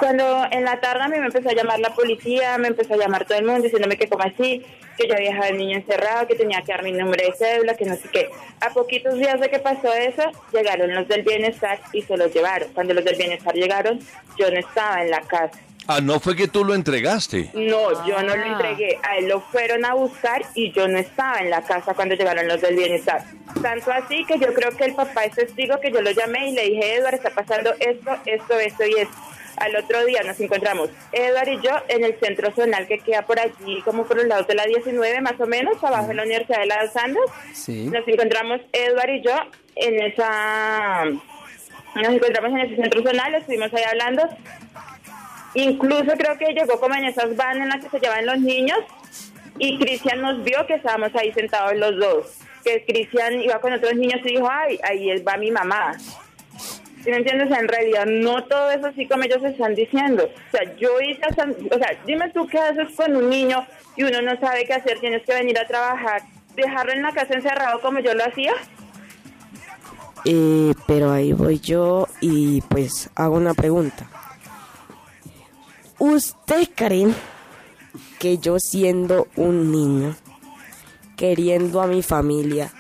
Cuando en la tarde a mí me empezó a llamar la policía, me empezó a llamar todo el mundo diciéndome que como así, que yo había dejado al niño encerrado, que tenía que dar mi número de cédula, que no sé qué. A poquitos días de que pasó eso, llegaron los del bienestar y se los llevaron. Cuando los del bienestar llegaron, yo no estaba en la casa. Ah, no fue que tú lo entregaste. No, yo no lo entregué. A él lo fueron a buscar y yo no estaba en la casa cuando llegaron los del bienestar. Tanto así que yo creo que el papá es testigo que yo lo llamé y le dije, Edward, está pasando esto, esto, esto y esto. Al otro día nos encontramos Edward y yo en el centro zonal que queda por allí, como por los lados de la 19 más o menos, abajo en la Universidad de las Andes. Sí. Nos encontramos Edward y yo en esa... Nos encontramos en ese centro zonal, estuvimos ahí hablando Incluso creo que llegó como en esas van en las que se llevan los niños y Cristian nos vio que estábamos ahí sentados los dos. Que Cristian iba con otros niños y dijo, ay, ahí va mi mamá. ¿Sí me entiendes? En realidad no todo eso así como ellos están diciendo. O sea, yo hice, o sea, dime tú qué haces con un niño y uno no sabe qué hacer, tienes que venir a trabajar, dejarlo en la casa encerrado como yo lo hacía. Eh, pero ahí voy yo y pues hago una pregunta. ¿Usted cree que yo siendo un niño, queriendo a mi familia,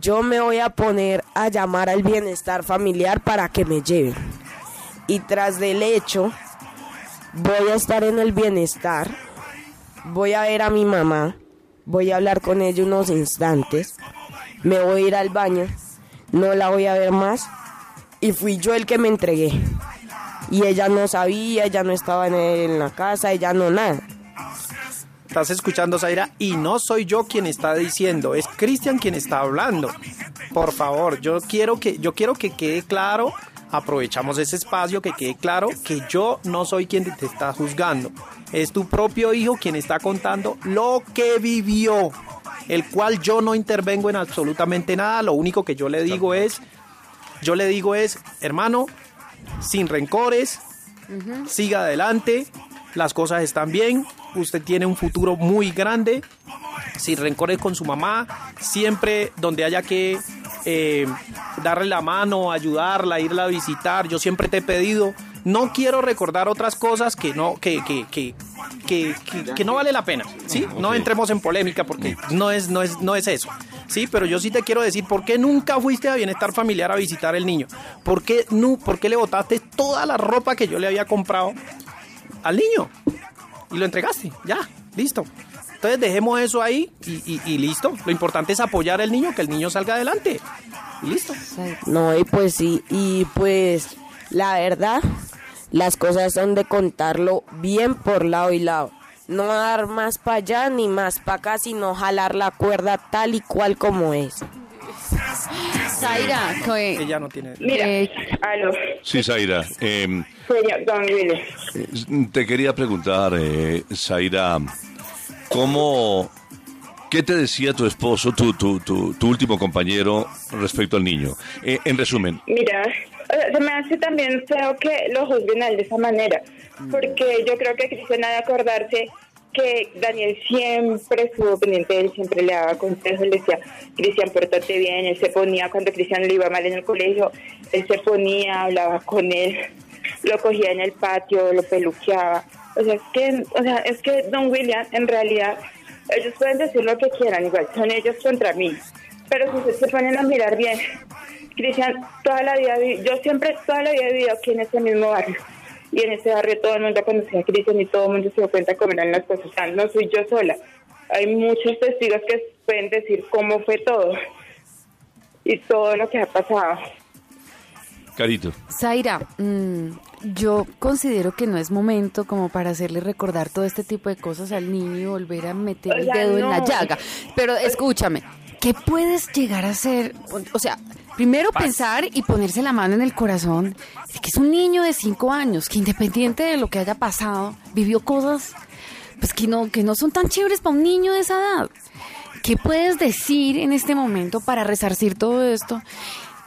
yo me voy a poner a llamar al bienestar familiar para que me lleven? Y tras del hecho, voy a estar en el bienestar, voy a ver a mi mamá, voy a hablar con ella unos instantes, me voy a ir al baño, no la voy a ver más y fui yo el que me entregué. Y ella no sabía, ella no estaba en, la casa, ella no nada. Estás escuchando, Zaira, y no soy yo quien está diciendo, es Cristian quien está hablando. Por favor, yo quiero que yo quiero que quede claro, aprovechamos ese espacio que quede claro que yo no soy quien te está juzgando. Es tu propio hijo quien está contando lo que vivió, el cual yo no intervengo en absolutamente nada, lo único que yo le digo es yo le digo es, hermano, sin rencores, siga adelante, las cosas están bien, usted tiene un futuro muy grande, sin rencores con su mamá, siempre donde haya que eh, darle la mano, ayudarla, irla a visitar, yo siempre te he pedido, no quiero recordar otras cosas que no, que, que, que, que, que- que no vale la pena, ¿sí? No entremos en polémica porque no es, no es, no es eso. Sí, pero yo sí te quiero decir, ¿por qué nunca fuiste a Bienestar Familiar a visitar el niño? ¿Por qué, nu- por qué le botaste toda la ropa que yo le había comprado al niño? Y lo entregaste, ya, listo. Entonces dejemos eso ahí y, y- listo. Lo importante es apoyar al niño, que el niño salga adelante. Y listo. No, y pues sí, y pues la verdad, las cosas son de contarlo bien por lado y lado. No dar más para allá ni más para acá, sino jalar la cuerda tal y cual como es. Zaira, que- Ella no tiene... Mira, Eh, aló, Sí, Zaira. em, Don Willy. te quería preguntar, eh, Zaira, ¿cómo, qué te decía tu esposo, tu, tu, tu, tu último compañero, respecto al niño? Eh, en resumen, Mira, o sea, se me hace también feo que lo juzguen a él de esa manera, porque yo creo que Cristian ha de acordarse que Daniel siempre estuvo pendiente de él, siempre le daba consejos, le decía, Cristian, pórtate bien, él se ponía, cuando Cristian le iba mal en el colegio, él se ponía, hablaba con él, lo cogía en el patio, lo peluqueaba, o sea, es que, o sea, es que Don William, en realidad, ellos pueden decir lo que quieran, igual, son ellos contra mí, pero si ustedes se ponen a mirar bien, Cristian, toda la vida, vi- yo siempre, toda la vida he vivido aquí en este mismo barrio. Y en este barrio todo el mundo conocía a Cristian y todo el mundo se dio cuenta cómo eran las cosas. O sea, no soy yo sola. Hay muchos testigos que pueden decir cómo fue todo y todo lo que ha pasado. Carito. Zaira, mm, yo considero que no es momento como para hacerle recordar todo este tipo de cosas al niño y volver a meter O el sea, dedo en la llaga. Pero escúchame, ¿qué puedes llegar a hacer? O sea, primero pensar y ponerse la mano en el corazón de que es un niño de cinco años, que independiente de lo que haya pasado, vivió cosas pues que no, que no son tan chéveres para un niño de esa edad. ¿Qué puedes decir en este momento para resarcir todo esto?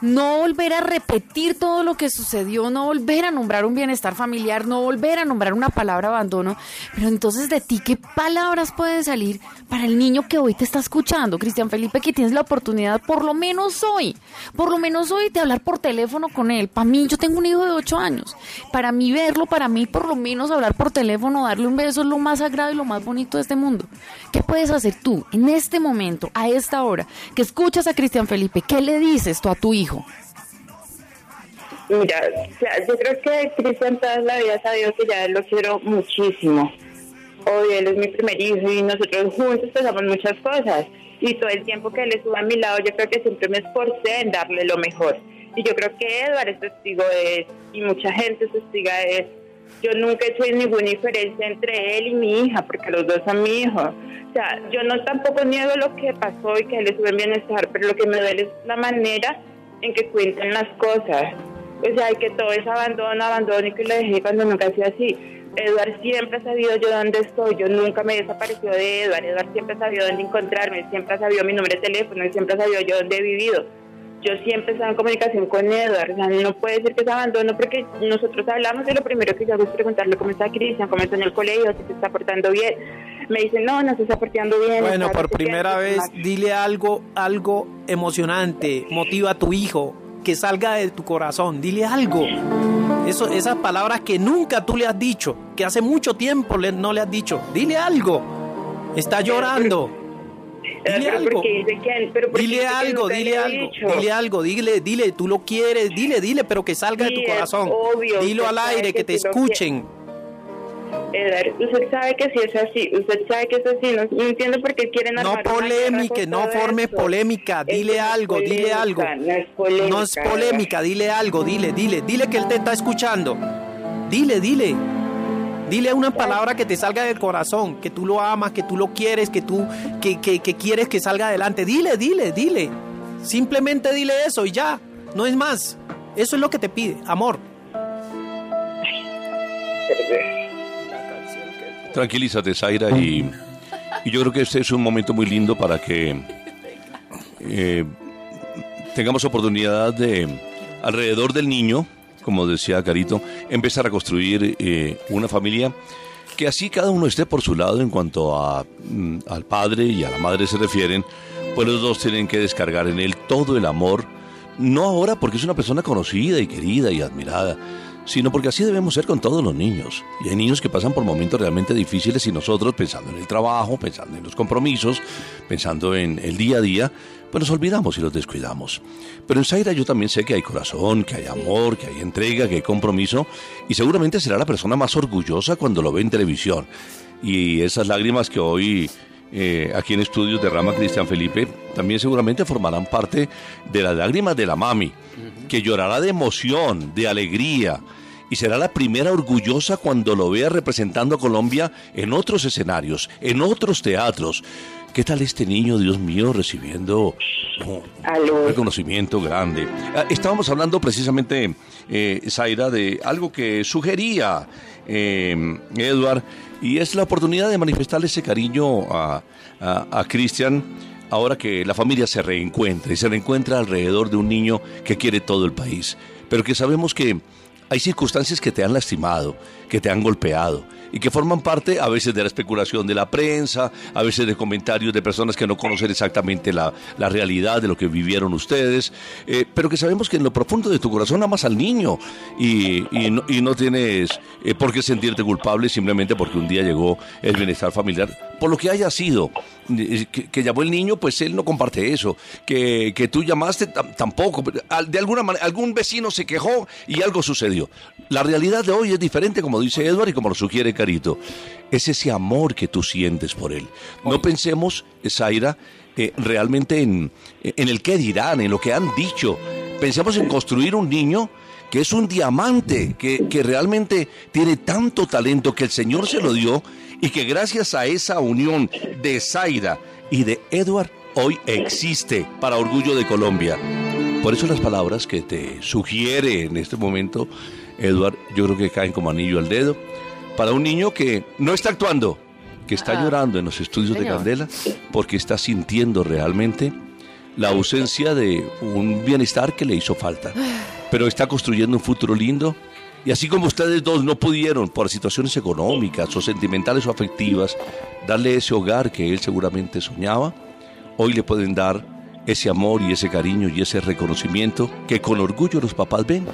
No volver a repetir todo lo que sucedió, no volver a nombrar un bienestar familiar, no volver a nombrar una palabra abandono. Pero entonces de ti, ¿qué palabras pueden salir para el niño que hoy te está escuchando? Cristian Felipe, que tienes la oportunidad, por lo menos hoy, por lo menos hoy, de hablar por teléfono con él. Para mí, yo tengo un hijo de 8 años. Para mí verlo, para mí por lo menos hablar por teléfono, darle un beso es lo más sagrado y lo más bonito de este mundo. ¿Qué puedes hacer tú en este momento, a esta hora, que escuchas a Cristian Felipe? ¿Qué le dices tú a tu hijo? Mira, yo creo que Cristian toda la vida ha sabido que ya lo quiero muchísimo. Hoy él es mi primer hijo y nosotros juntos pasamos muchas cosas. Y todo el tiempo que él estuvo a mi lado, yo creo que siempre me esforcé en darle lo mejor. Y yo creo que Edward es testigo de eso y mucha gente es testigo de eso. Yo nunca he hecho ninguna diferencia entre él y mi hija, porque los dos son mi hijo. O sea, yo no tampoco niego lo que pasó y que él estuvo en bienestar, pero lo que me duele es la manera en que cuentan las cosas. O sea, que todo es abandono, abandono y que lo dejé cuando nunca ha sido así. Eduard siempre ha sabido yo dónde estoy, yo nunca me he desaparecido de Eduard, Eduard siempre ha sabido dónde encontrarme, siempre ha sabido mi número de teléfono, siempre ha sabido yo dónde he vivido. Yo siempre he estado en comunicación con Eduard, o sea, no puede ser que se abandono porque nosotros hablamos y lo primero que yo hago es preguntarle cómo está Cristian, cómo está en el colegio, si se está portando bien. Me dice, no, no se está portando bien. Bueno, por primera vez, mal". dile algo, algo emocionante, motiva a tu hijo, que salga de tu corazón, dile algo. Eso, esas palabras que nunca tú le has dicho, que hace mucho tiempo le- no le has dicho, dile algo. Está llorando. Dile algo. Dile algo, dile algo, dile algo, dile, dile, tú lo quieres, dile, dile, pero que salga de Sí, tu es corazón. obvio, Dilo al aire, que que te escuchen. Edgar, usted sabe que sí es así, usted sabe que es así, no, no entiendo por qué quieren No polémica, no esto. polémica, dile es algo, dile polémica, algo. No es polémica. No es polémica, dile algo, dile, dile, dile que él te está escuchando. Dile, dile. Dile una palabra que te salga del corazón, que tú lo amas, que tú lo quieres, que tú que, que, que quieres que salga adelante. Dile, dile, dile. Simplemente dile eso y ya. No es más. Eso es lo que te pide, amor. Tranquilízate, Zaira, y, yo creo que este es un momento muy lindo para que eh, tengamos oportunidad de, alrededor del niño, como decía Carito, empezar a construir eh, una familia que así cada uno esté por su lado en cuanto a, mm, al padre y a la madre se refieren, pues los dos tienen que descargar en él todo el amor, no ahora porque es una persona conocida y querida y admirada, sino porque así debemos ser con todos los niños. Y hay niños que pasan por momentos realmente difíciles y nosotros, pensando en el trabajo, pensando en los compromisos, pensando en el día a día, pues nos olvidamos y los descuidamos. Pero en Zaira yo también sé que hay corazón, que hay amor, que hay entrega, que hay compromiso y seguramente será la persona más orgullosa cuando lo ve en televisión. Y esas lágrimas que hoy eh, aquí en estudios derrama Cristian Felipe también seguramente formarán parte de las lágrimas de la mami, que llorará de emoción, de alegría, y será la primera orgullosa cuando lo vea representando a Colombia en otros escenarios, en otros teatros. ¿Qué tal este niño, Dios mío, recibiendo un Aló. reconocimiento grande? Ah, Estábamos hablando precisamente, eh, Zaira, de algo que sugería eh, Edward, y es la oportunidad de manifestarle ese cariño a, a, a Cristian ahora que la familia se reencuentra y se reencuentra alrededor de un niño que quiere todo el país, pero que sabemos que hay circunstancias que te han lastimado, que te han golpeado y que forman parte a veces de la especulación de la prensa, a veces de comentarios de personas que no conocen exactamente la, la realidad de lo que vivieron ustedes, eh, pero que sabemos que en lo profundo de tu corazón amas al niño y, no tienes eh, por qué sentirte culpable simplemente porque un día llegó el bienestar familiar, por lo que haya sido. eh, Que, que llamó el niño, pues él no comparte eso. Que, que tú llamaste tam- tampoco. De alguna manera, algún vecino se quejó y algo sucedió. La realidad de hoy es diferente, como dice Edward y como lo sugiere Carito. Es ese amor que tú sientes por él. No pensemos, Zaira, eh, realmente en, en el qué dirán, en lo que han dicho. Pensemos en construir un niño que es un diamante, que, que realmente tiene tanto talento que el Señor se lo dio y que gracias a esa unión de Zaira y de Edward hoy existe para orgullo de Colombia. Por eso las palabras que te sugiere en este momento, Edward, yo creo que caen como anillo al dedo, para un niño que no está actuando, que está Ah. llorando en los estudios de. Candela, porque está sintiendo realmente la ausencia de un bienestar que le hizo falta. Pero está construyendo un futuro lindo. Y así como ustedes dos no pudieron, por situaciones económicas o sentimentales o afectivas, darle ese hogar que él seguramente soñaba, hoy le pueden dar ese amor y ese cariño y ese reconocimiento que con orgullo los papás ven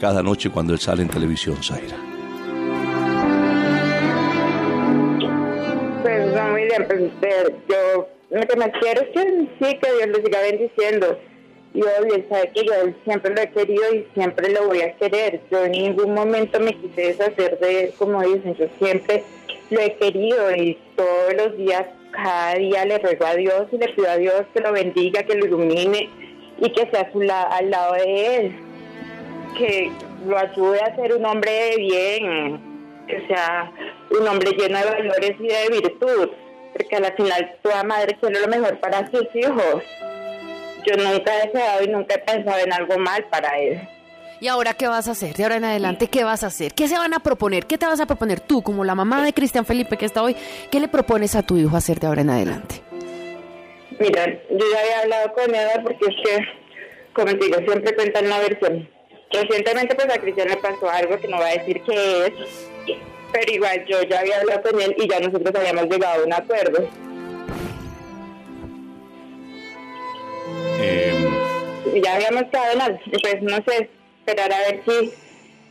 cada noche cuando él sale en televisión, Zaira. Pues bien, pues yo lo que me quiero es que sí, que Dios lo siga bendiciendo. Y obvio, él sabe que yo siempre lo he querido y siempre lo voy a querer. Yo en ningún momento me quise deshacer de él, como dicen, yo siempre lo he querido y todos los días, cada día le ruego a Dios y le pido a Dios que lo bendiga, que lo ilumine y que sea su la- al lado de él. Que lo ayude a ser un hombre de bien, que sea un hombre lleno de valores y de virtud, porque al final toda madre quiere lo mejor para sus hijos. Yo nunca he deseado y nunca he pensado en algo mal para él. ¿Y ahora qué vas a hacer? De ahora en adelante, ¿qué vas a hacer? ¿Qué se van a proponer? ¿Qué te vas a proponer tú, como la mamá de Cristian Felipe que está hoy? ¿Qué le propones a tu hijo hacer de ahora en adelante? Mira, yo ya había hablado con Eda porque es que, como te digo, siempre cuentan una versión. Recientemente pues a Cristian le pasó algo que no va a decir qué es, pero igual yo ya había hablado con él y ya nosotros habíamos llegado a un acuerdo. Eh, Y ya habíamos quedado en algo. Pues no sé, esperar a ver si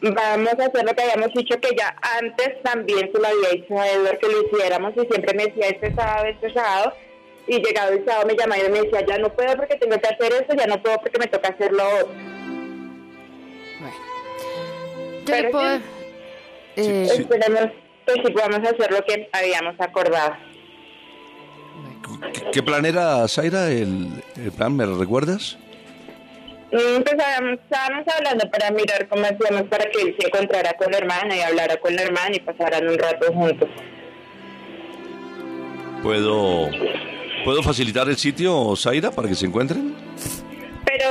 vamos a hacer lo que habíamos dicho que ya antes también se lo había dicho a Edward que lo hiciéramos y siempre me decía este sábado, este sábado. Y llegado el sábado me llamaba y me decía, ya no puedo porque tengo que hacer eso, ya no puedo porque me toca hacer lo otro. Yo le Pero puedo... sí. Eh, Esperemos que sí podamos hacer lo que habíamos acordado. ¿qué, qué plan era, Zaira? El, el plan, ¿me lo recuerdas? Mm, Pues estábamos hablando para mirar cómo hacíamos para que él se encontrara con la hermana y hablara con la hermana y pasaran un rato juntos. ¿Puedo, ¿Puedo facilitar el sitio, Zaira, para que se encuentren? Pero,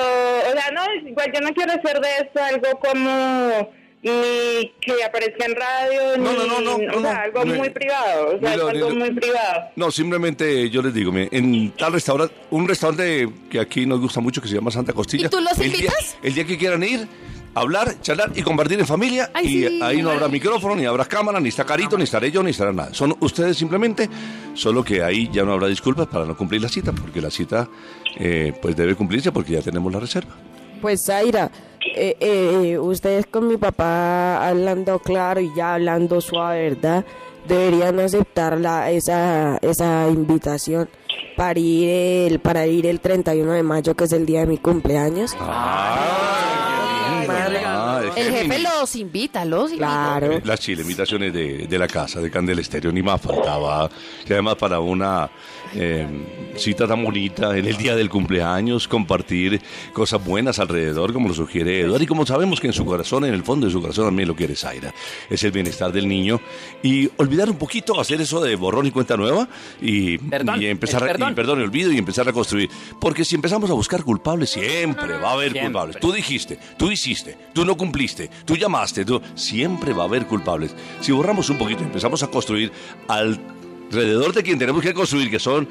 o sea, no, igual yo no quiero hacer de esto algo como ni que aparezca en radio, No, ni, no, no, no, o no, sea, algo muy privado, o sea, ni lo- es algo lo- muy privado. No, simplemente yo les digo, mire, en tal restaurante, un restaurante que aquí nos gusta mucho que se llama Santa Costilla. ¿Y tú los el día- el día que quieran ir, hablar, charlar y compartir en familia. Ay, y sí. ahí no habrá micrófono, ni habrá cámara, ni está Carito, ni estaré yo, ni estará nada. Son ustedes simplemente, solo que ahí ya no habrá disculpas para no cumplir la cita, porque la cita eh, pues debe cumplirse porque ya tenemos la reserva. Pues Zaira, eh, eh, ustedes con mi papá hablando claro y ya hablando suave, ¿verdad? Deberían aceptar la, esa, esa invitación para ir, el, para ir el 31 de mayo, que es el día de mi cumpleaños. Ah, es el jefe los invita, los invita. Claro. Eh, Las chile imitaciones de, de la casa, de Candel Estéreo, ni más faltaba. Y además para una eh, cita tan bonita en el día del cumpleaños, compartir cosas buenas alrededor, como lo sugiere Eduardo. Y como sabemos que en su corazón, en el fondo de su corazón también lo quiere Zaira. Es el bienestar del niño. Y olvidar un poquito, hacer eso de borrón y cuenta nueva. Y, Perdón, y empezar, a- perdón. y perdón, y olvido y empezar a construir. Porque si empezamos a buscar culpables, siempre va a haber Siempre. culpables. Tú dijiste, tú hiciste, tú no cumpliste, tú llamaste, tú... siempre va a haber culpables. Si borramos un poquito y empezamos a construir alrededor de quien tenemos que construir, que son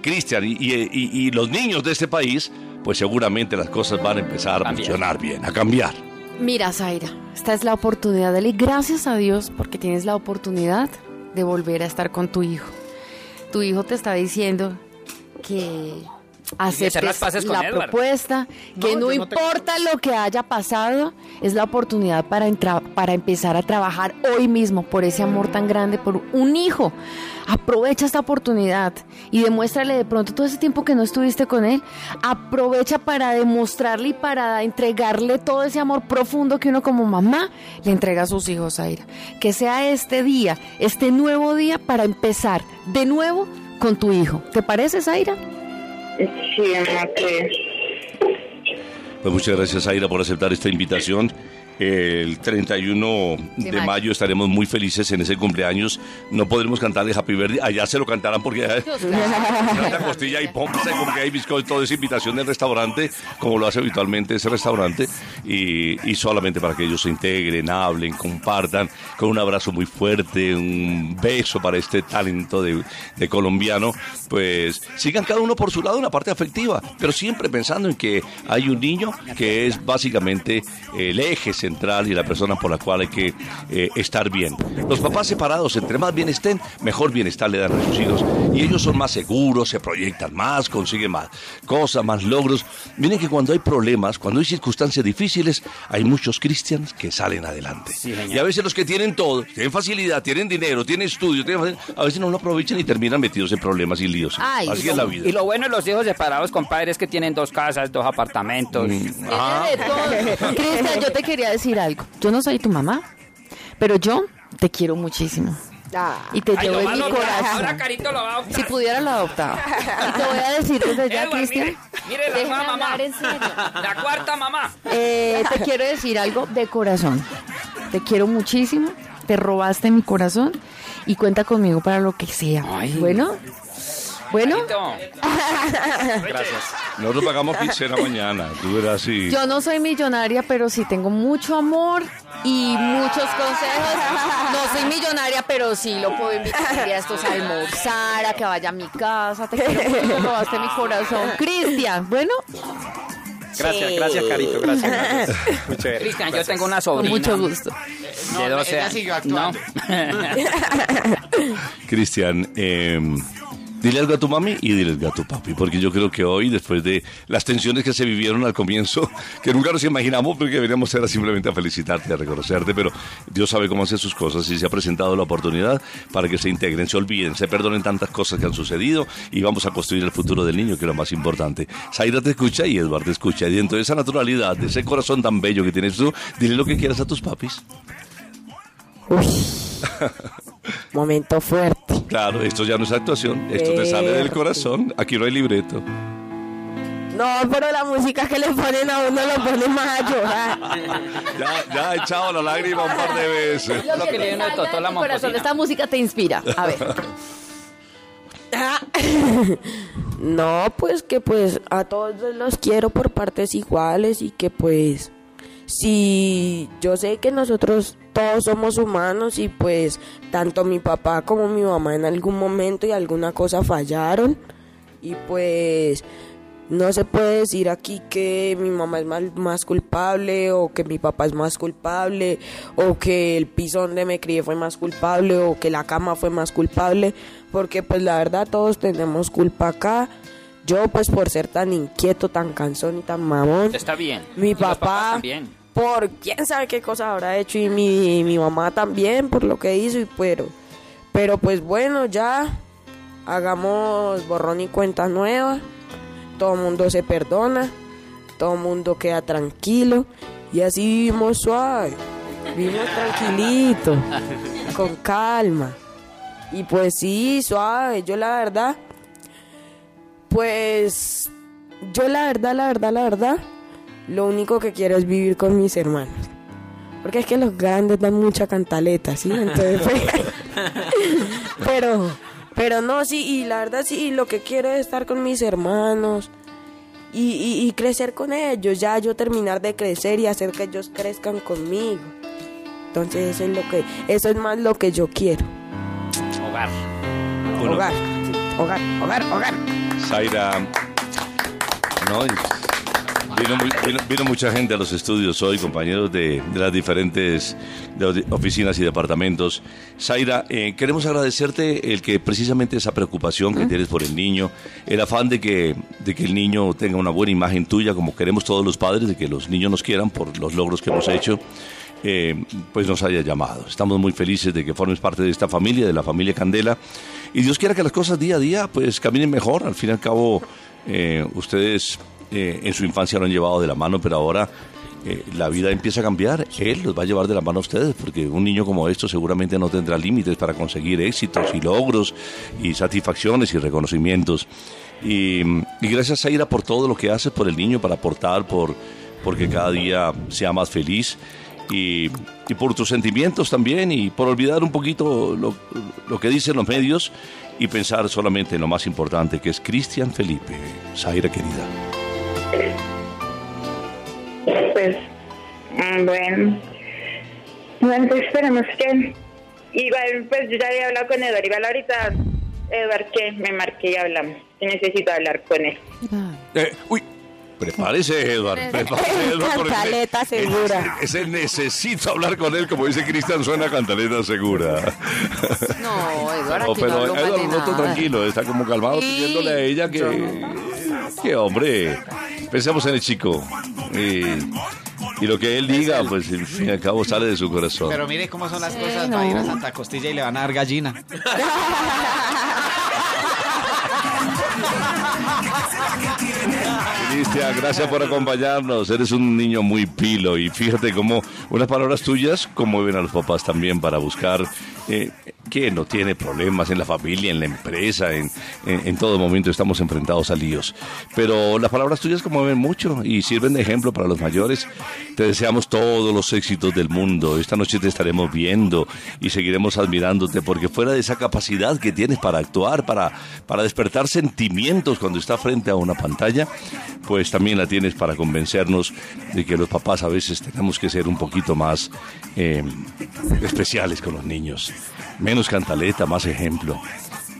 Cristian y, y- y- y los niños de este país, pues seguramente las cosas van a empezar a funcionar bien, a cambiar. Mira, Zaira, esta es la oportunidad. Dale gracias a Dios porque tienes la oportunidad de volver a estar con tu hijo. Tu hijo te está diciendo que aceptes la propuesta, que No, te- importa lo que haya pasado, es la oportunidad para, entra- para empezar a trabajar hoy mismo por ese amor tan grande, por un hijo. Aprovecha esta oportunidad y demuéstrale de pronto todo ese tiempo que no estuviste con él. Aprovecha para demostrarle y para entregarle todo ese amor profundo que uno como mamá le entrega a sus hijos, Aira. Que sea este día, este nuevo día para empezar de nuevo con tu hijo. ¿Te parece, Zaira? Sí, no sé. Pues muchas gracias, Aira, por aceptar esta invitación. El 31 De de mayo. estaremos muy felices en ese cumpleaños. No podremos cantarle Happy Birthday. Allá se lo cantarán porque una costilla y pompa porque hay bizcocho, toda esa invitación del restaurante, como lo hace habitualmente ese restaurante, y, y solamente para que ellos se integren, hablen, compartan, con un abrazo muy fuerte, un beso para este talento de, de colombiano, pues sigan cada uno por su lado en la parte afectiva, pero siempre pensando en que hay un niño que es básicamente el eje central y la persona por la cual hay que eh, estar bien. Los papás separados, entre más bien estén, mejor bienestar le dan a sus hijos y ellos son más seguros, se proyectan más, consiguen más cosas, más logros. Miren que cuando hay problemas, cuando hay circunstancias difíciles, hay muchos cristianos que salen adelante. y a veces los que tienen todo, tienen facilidad, tienen dinero, tienen estudios, tienen a veces no lo aprovechan y terminan metidos en problemas y líos. Ay, Así y es la lo- vida. Y lo bueno de los hijos separados, compadre, es que tienen dos casas, dos apartamentos. Mm. Todo. Cristian, yo te quería decir algo. Yo no soy tu mamá, pero yo te quiero muchísimo. Y te Ay, llevo en mi adoptar. Ahora corazón. Carito lo va a adoptar. Si pudiera lo adoptaba. Y te voy a decir desde ya, Cristian. mire, mire la mamá. hablar en serio. La cuarta mamá. Eh, te quiero decir algo de corazón. Te quiero muchísimo. Te robaste mi corazón y cuenta conmigo para lo que sea. Ay. Bueno, bueno. Gracias. Nosotros pagamos quincena mañana, tú verás si... Yo no soy millonaria, pero sí tengo mucho amor y muchos consejos. No soy millonaria, pero sí lo puedo invitar a estos a almorzar, a que vaya a mi casa. Te quiero mucho, te robaste mi corazón. Cristian, bueno, Gracias, gracias, Carito, gracias. gracias. Cristian, yo tengo una con sobrina. mucho gusto. De 12 ella años. siguió actuando. Cristian, eh, dile algo a tu mami y dile algo a tu papi, porque yo creo que hoy, después de las tensiones que se vivieron al comienzo, que nunca nos imaginamos, porque deberíamos ser simplemente a felicitarte, a reconocerte, pero Dios sabe cómo hacer sus cosas y se ha presentado la oportunidad para que se integren, se olviden, se perdonen tantas cosas que han sucedido y vamos a construir el futuro del niño, que es lo más importante. Zaira te escucha y Eduardo te escucha, y dentro de esa naturalidad, de ese corazón tan bello que tienes tú, dile lo que quieras a tus papis. Uy. Momento fuerte. Claro, esto ya no es actuación, esto te sale del corazón, aquí no hay libreto. No, pero la música que le ponen a uno lo pone más a llorar. Ya, ya he echado la lágrima un par de veces. Lo que de totó la corazón, esta música te inspira. A ver. No, pues que pues a todos los quiero por partes iguales y que pues si yo sé que nosotros todos somos humanos y pues tanto mi papá como mi mamá en algún momento y alguna cosa fallaron y pues no se puede decir aquí que mi mamá es más, más culpable o que mi papá es más culpable o que el piso donde me crié fue más culpable o que la cama fue más culpable porque pues la verdad todos tenemos culpa acá. Yo pues por ser tan inquieto, tan cansón y tan mamón. Está bien. Mi Y papá también. por quién sabe qué cosa habrá hecho y mi, mi mamá también por lo que hizo y pero pero pues bueno ya hagamos borrón y cuenta nueva todo el mundo se perdona todo el mundo queda tranquilo y así vivimos suave vivimos tranquilito con calma y pues sí suave yo la verdad pues yo la verdad la verdad la verdad lo único que quiero es vivir con mis hermanos. Porque es que los grandes dan mucha cantaleta, ¿sí? Entonces, pero, pero no, sí, y la verdad sí, lo que quiero es estar con mis hermanos y, y- y crecer con ellos. Ya yo terminar de crecer y hacer que ellos crezcan conmigo. Entonces eso es lo que, eso es más lo que yo quiero. Hogar. Hogar, hogar, hogar, hogar. Zaira, no, vino, mucha gente a los estudios hoy, compañeros de, las diferentes oficinas y departamentos. Zaira, eh, queremos agradecerte el que precisamente esa preocupación que tienes por el niño, el afán de que, de que el niño tenga una buena imagen tuya, como queremos todos los padres, de que los niños nos quieran por los logros que hemos hecho. Eh, pues nos haya llamado. Estamos muy felices de que formes parte de esta familia, de la familia Candela. Y Dios quiera que las cosas día a día pues caminen mejor. Al fin y al cabo, eh, ustedes eh, en su infancia lo han llevado de la mano, pero ahora eh, la vida empieza a cambiar. Él los va a llevar de la mano a ustedes, porque un niño como esto seguramente no tendrá límites para conseguir éxitos y logros y satisfacciones y reconocimientos. Y, gracias, Zaira, por todo lo que haces por el niño, para aportar, por porque cada día sea más feliz. Y, y por tus sentimientos también y por olvidar un poquito lo, lo que dicen los medios y pensar solamente en lo más importante que es Cristian Felipe, Zaira querida. Pues, bueno. Bueno, pues esperemos que... Igual, pues yo ya había hablado con Eduardo. Igual ahorita, Eduardo, que me marqué y hablamos. Que necesito hablar con él. Eh, uy, prepárese, Eduardo. Prepárese, Eduardo. porque Cantaleta ese- segura. Ese, ese necesito hablar con él, como dice Cristian, suena cantaleta segura. No, Eduardo, No, aquí no pero no está nada. tranquilo, está como calmado Sí. pidiéndole a ella que... Que hombre, pensemos en el chico. Y, y lo que él diga, pues al fin y al cabo sale de su corazón. Pero mire cómo son las Sí, cosas. no. Va a ir a Santa Costilla y le van a dar gallina. Cristian, gracias por acompañarnos. Eres un niño muy pilo y fíjate cómo unas palabras tuyas conmueven a los papás también para buscar eh, que no tiene problemas en la familia, en la empresa, en, en- en todo momento estamos enfrentados a líos. Pero las palabras tuyas conmueven mucho y sirven de ejemplo para los mayores. Te deseamos todos los éxitos del mundo. Esta noche te estaremos viendo y seguiremos admirándote porque fuera de esa capacidad que tienes para actuar, para, para despertar sentimientos cuando estás frente a una pantalla, pues también la tienes para convencernos de que los papás a veces tenemos que ser un poquito más eh, especiales con los niños. Menos cantaleta, más ejemplo.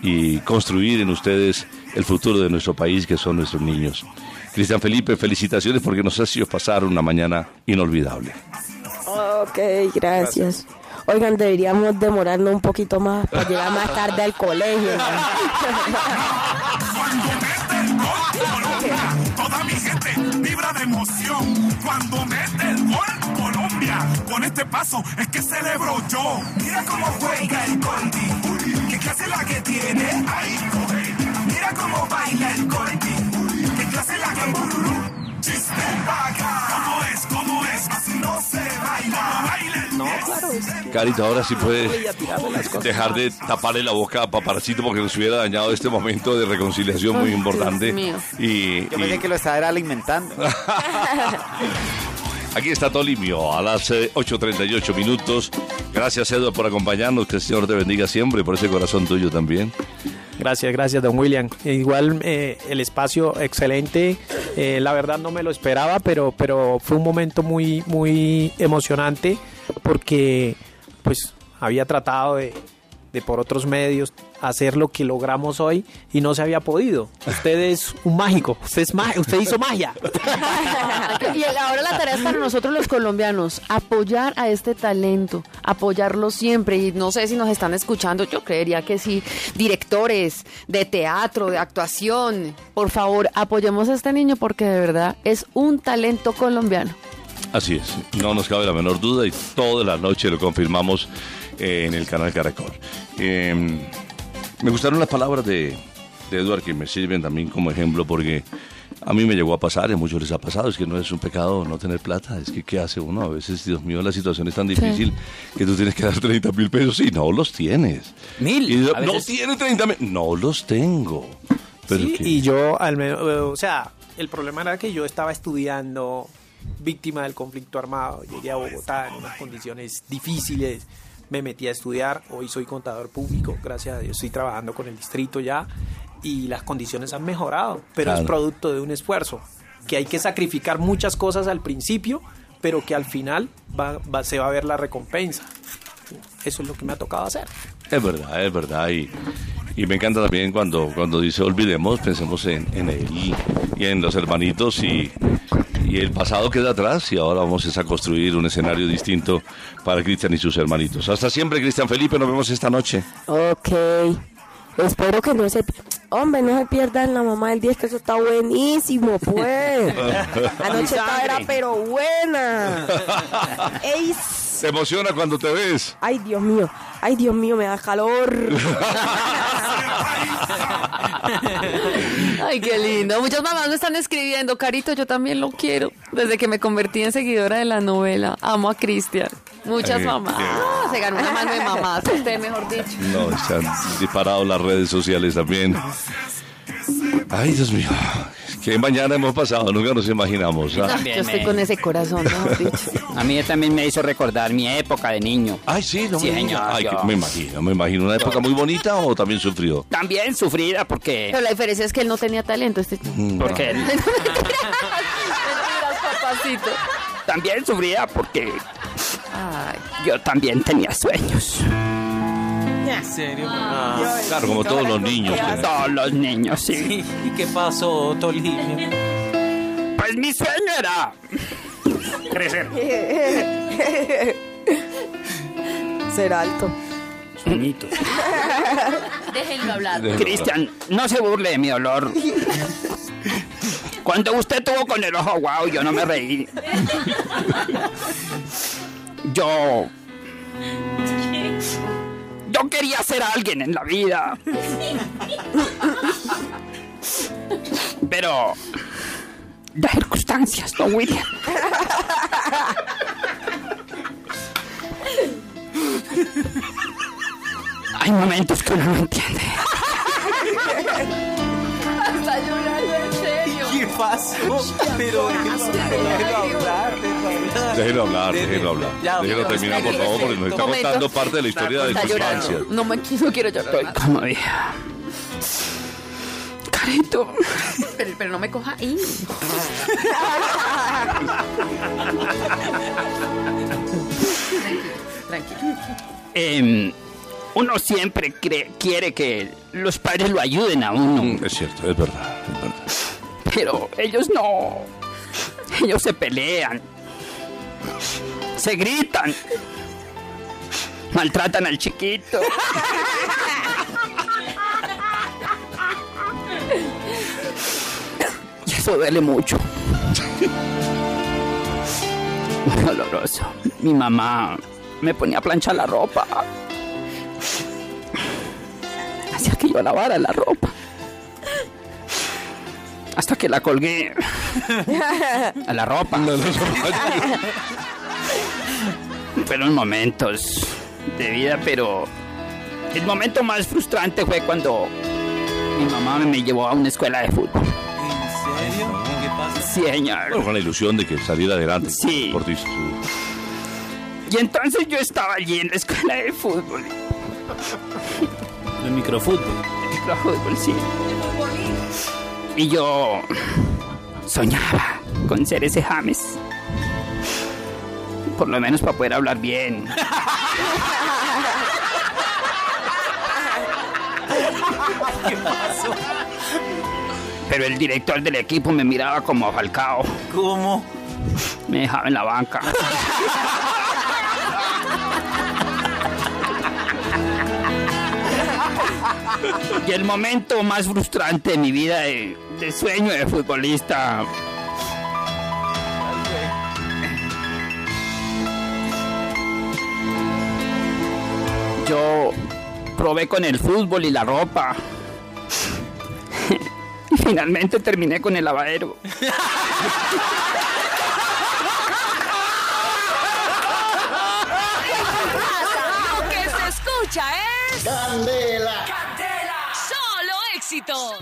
Y construir en ustedes el futuro de nuestro país, que son nuestros niños. Cristian Felipe, felicitaciones porque nos has hecho pasar una mañana inolvidable. Ok, gracias. Oigan, deberíamos demorarnos un poquito más para llegar más tarde al colegio. cuando mete el gol Colombia. Con este paso es que celebro yo. Mira cómo juega el Goldie. Qué clase la que tiene ahí. Mira cómo baila el Goldie. Qué clase la que No, claro. es que- Carito, ahora sí puede Y a tirarle las cosas. dejar de taparle la boca a Paparacito porque nos hubiera dañado este momento de reconciliación muy importante. Dios mío. Y, Yo y pensé que lo estaba alimentando. aquí está Tolimio a las eh, 8.38 minutos. Gracias, Eduardo, por acompañarnos. Que el Señor te bendiga siempre y por ese corazón tuyo también. Gracias, gracias, don William. Igual eh, el espacio excelente. Eh, la verdad no me lo esperaba, pero, pero fue un momento muy, muy emocionante porque pues había tratado de, de por otros medios hacer lo que logramos hoy y no se había podido. Usted es un mágico, usted, es ma- usted hizo magia. Y ahora la tarea es para nosotros los colombianos, apoyar a este talento, apoyarlo siempre. Y no sé si nos están escuchando, yo creería que sí, directores de teatro, de actuación, por favor, apoyemos a este niño porque de verdad es un talento colombiano. Así es, no nos cabe la menor duda y toda la noche lo confirmamos eh, en el canal Caracol. Eh, me gustaron las palabras de, de Edward que me sirven también como ejemplo porque a mí me llegó a pasar, y a muchos les ha pasado, es que no es un pecado no tener plata, es que ¿qué hace uno? A veces, Dios mío, la situación es tan difícil que tú tienes que dar 30 mil pesos y no los tienes. Mil, Y yo, a no tiene 30 mil, no los tengo. Pero Sí, que- y yo, al menos, o sea, el problema era que yo estaba estudiando víctima del conflicto armado. Llegué a Bogotá en unas condiciones difíciles. Me metí a estudiar. Hoy soy contador público. Gracias a Dios estoy trabajando con el distrito ya. Y las condiciones han mejorado. Pero es Claro. producto de un esfuerzo. Que hay que sacrificar muchas cosas al principio, pero que al final va- va- se va a ver la recompensa. Eso es lo que me ha tocado hacer. Es verdad, es verdad. Y, y me encanta también cuando, cuando dice olvidemos, pensemos en, en él y en los hermanitos y, y el pasado queda atrás y ahora vamos a construir un escenario distinto para Cristian y sus hermanitos. Hasta siempre, Cristian Felipe, nos vemos esta noche. Ok. Espero que no se... Hombre, no se pierdan la mamá del 10, que eso está buenísimo, pues. Anoche estaba era pero buena. Ey, Se emociona cuando te ves. Ay, Dios mío. Ay, Dios mío, me da calor. Ay, qué lindo. Muchas mamás me están escribiendo, Carito, yo también lo quiero. Desde que me convertí en seguidora de la novela, amo a Cristian. Muchas Ay, mamás. Ah, se ganó una mano de mamás, usted mejor dicho. No, se han disparado las redes sociales también. Ay, Dios mío. Qué mañana hemos pasado, nunca nos imaginamos. ¿ah? Yo estoy me- con ese corazón, mejor dicho. A mí también me hizo recordar mi época de niño. Ay, sí, no Sí, me señor, Ay, yo- que- me imagino, me imagino. ¿Una época muy bonita o también sufrido? También sufrida porque... Pero la diferencia es que él no tenía talento. Este... porque él- Mentiras, papacito. también sufrida porque Ay, yo también tenía sueños. ¿En serio? Ah. Claro, como todos los niños. que- Todos los niños, sí. ¿Y qué pasó, Tolino? Pues mi sueño era crecer. Ser alto. Sueñitos. déjenlo hablar. Cristian, no se burle de mi dolor. Cuando usted tuvo con el ojo guau, yo no me reí. Yo. Yo quería ser alguien en la vida. Pero. Las circunstancias, no, William. Hay momentos que uno no entiende. Llorando ¿Qué pasó? Pero déjelo hablar, Déjelo hablar, déjelo hablar. Terminar, por favor, porque nos está contando parte de la historia de su infancia. No, me, no quiero llorar. Estoy como vieja. Carito. Pero, pero no me coja ahí. Tranquilo. Em, uno siempre cree- quiere que los padres lo ayuden a uno, Es cierto, es verdad, es verdad. Pero ellos no. Ellos se pelean, se gritan, maltratan al chiquito. Y eso duele mucho. Doloroso. Mi mamá me ponía a planchar la ropa. Hacía que yo lavara la ropa. Hasta que la colgué a la ropa. Fueron momentos de vida, pero el momento más frustrante fue cuando mi mamá me llevó a una escuela de fútbol. ¿En serio? ¿Y qué pasa? Sí, señor. Bueno, con la ilusión de que saliera adelante. Sí. deportista. Y entonces yo estaba allí en la escuela de fútbol. El microfútbol. El microfútbol, sí. Y yo soñaba con ser ese James. Por lo menos para poder hablar bien. ¿Qué pasó? Pero el director del equipo me miraba como a Falcao. ¿Cómo? Me dejaba en la banca. Y el momento más frustrante de mi vida de, de sueño de futbolista. Yo probé con el fútbol y la ropa. Y finalmente terminé con el lavadero. Lo que se escucha es. Candela. Éxito.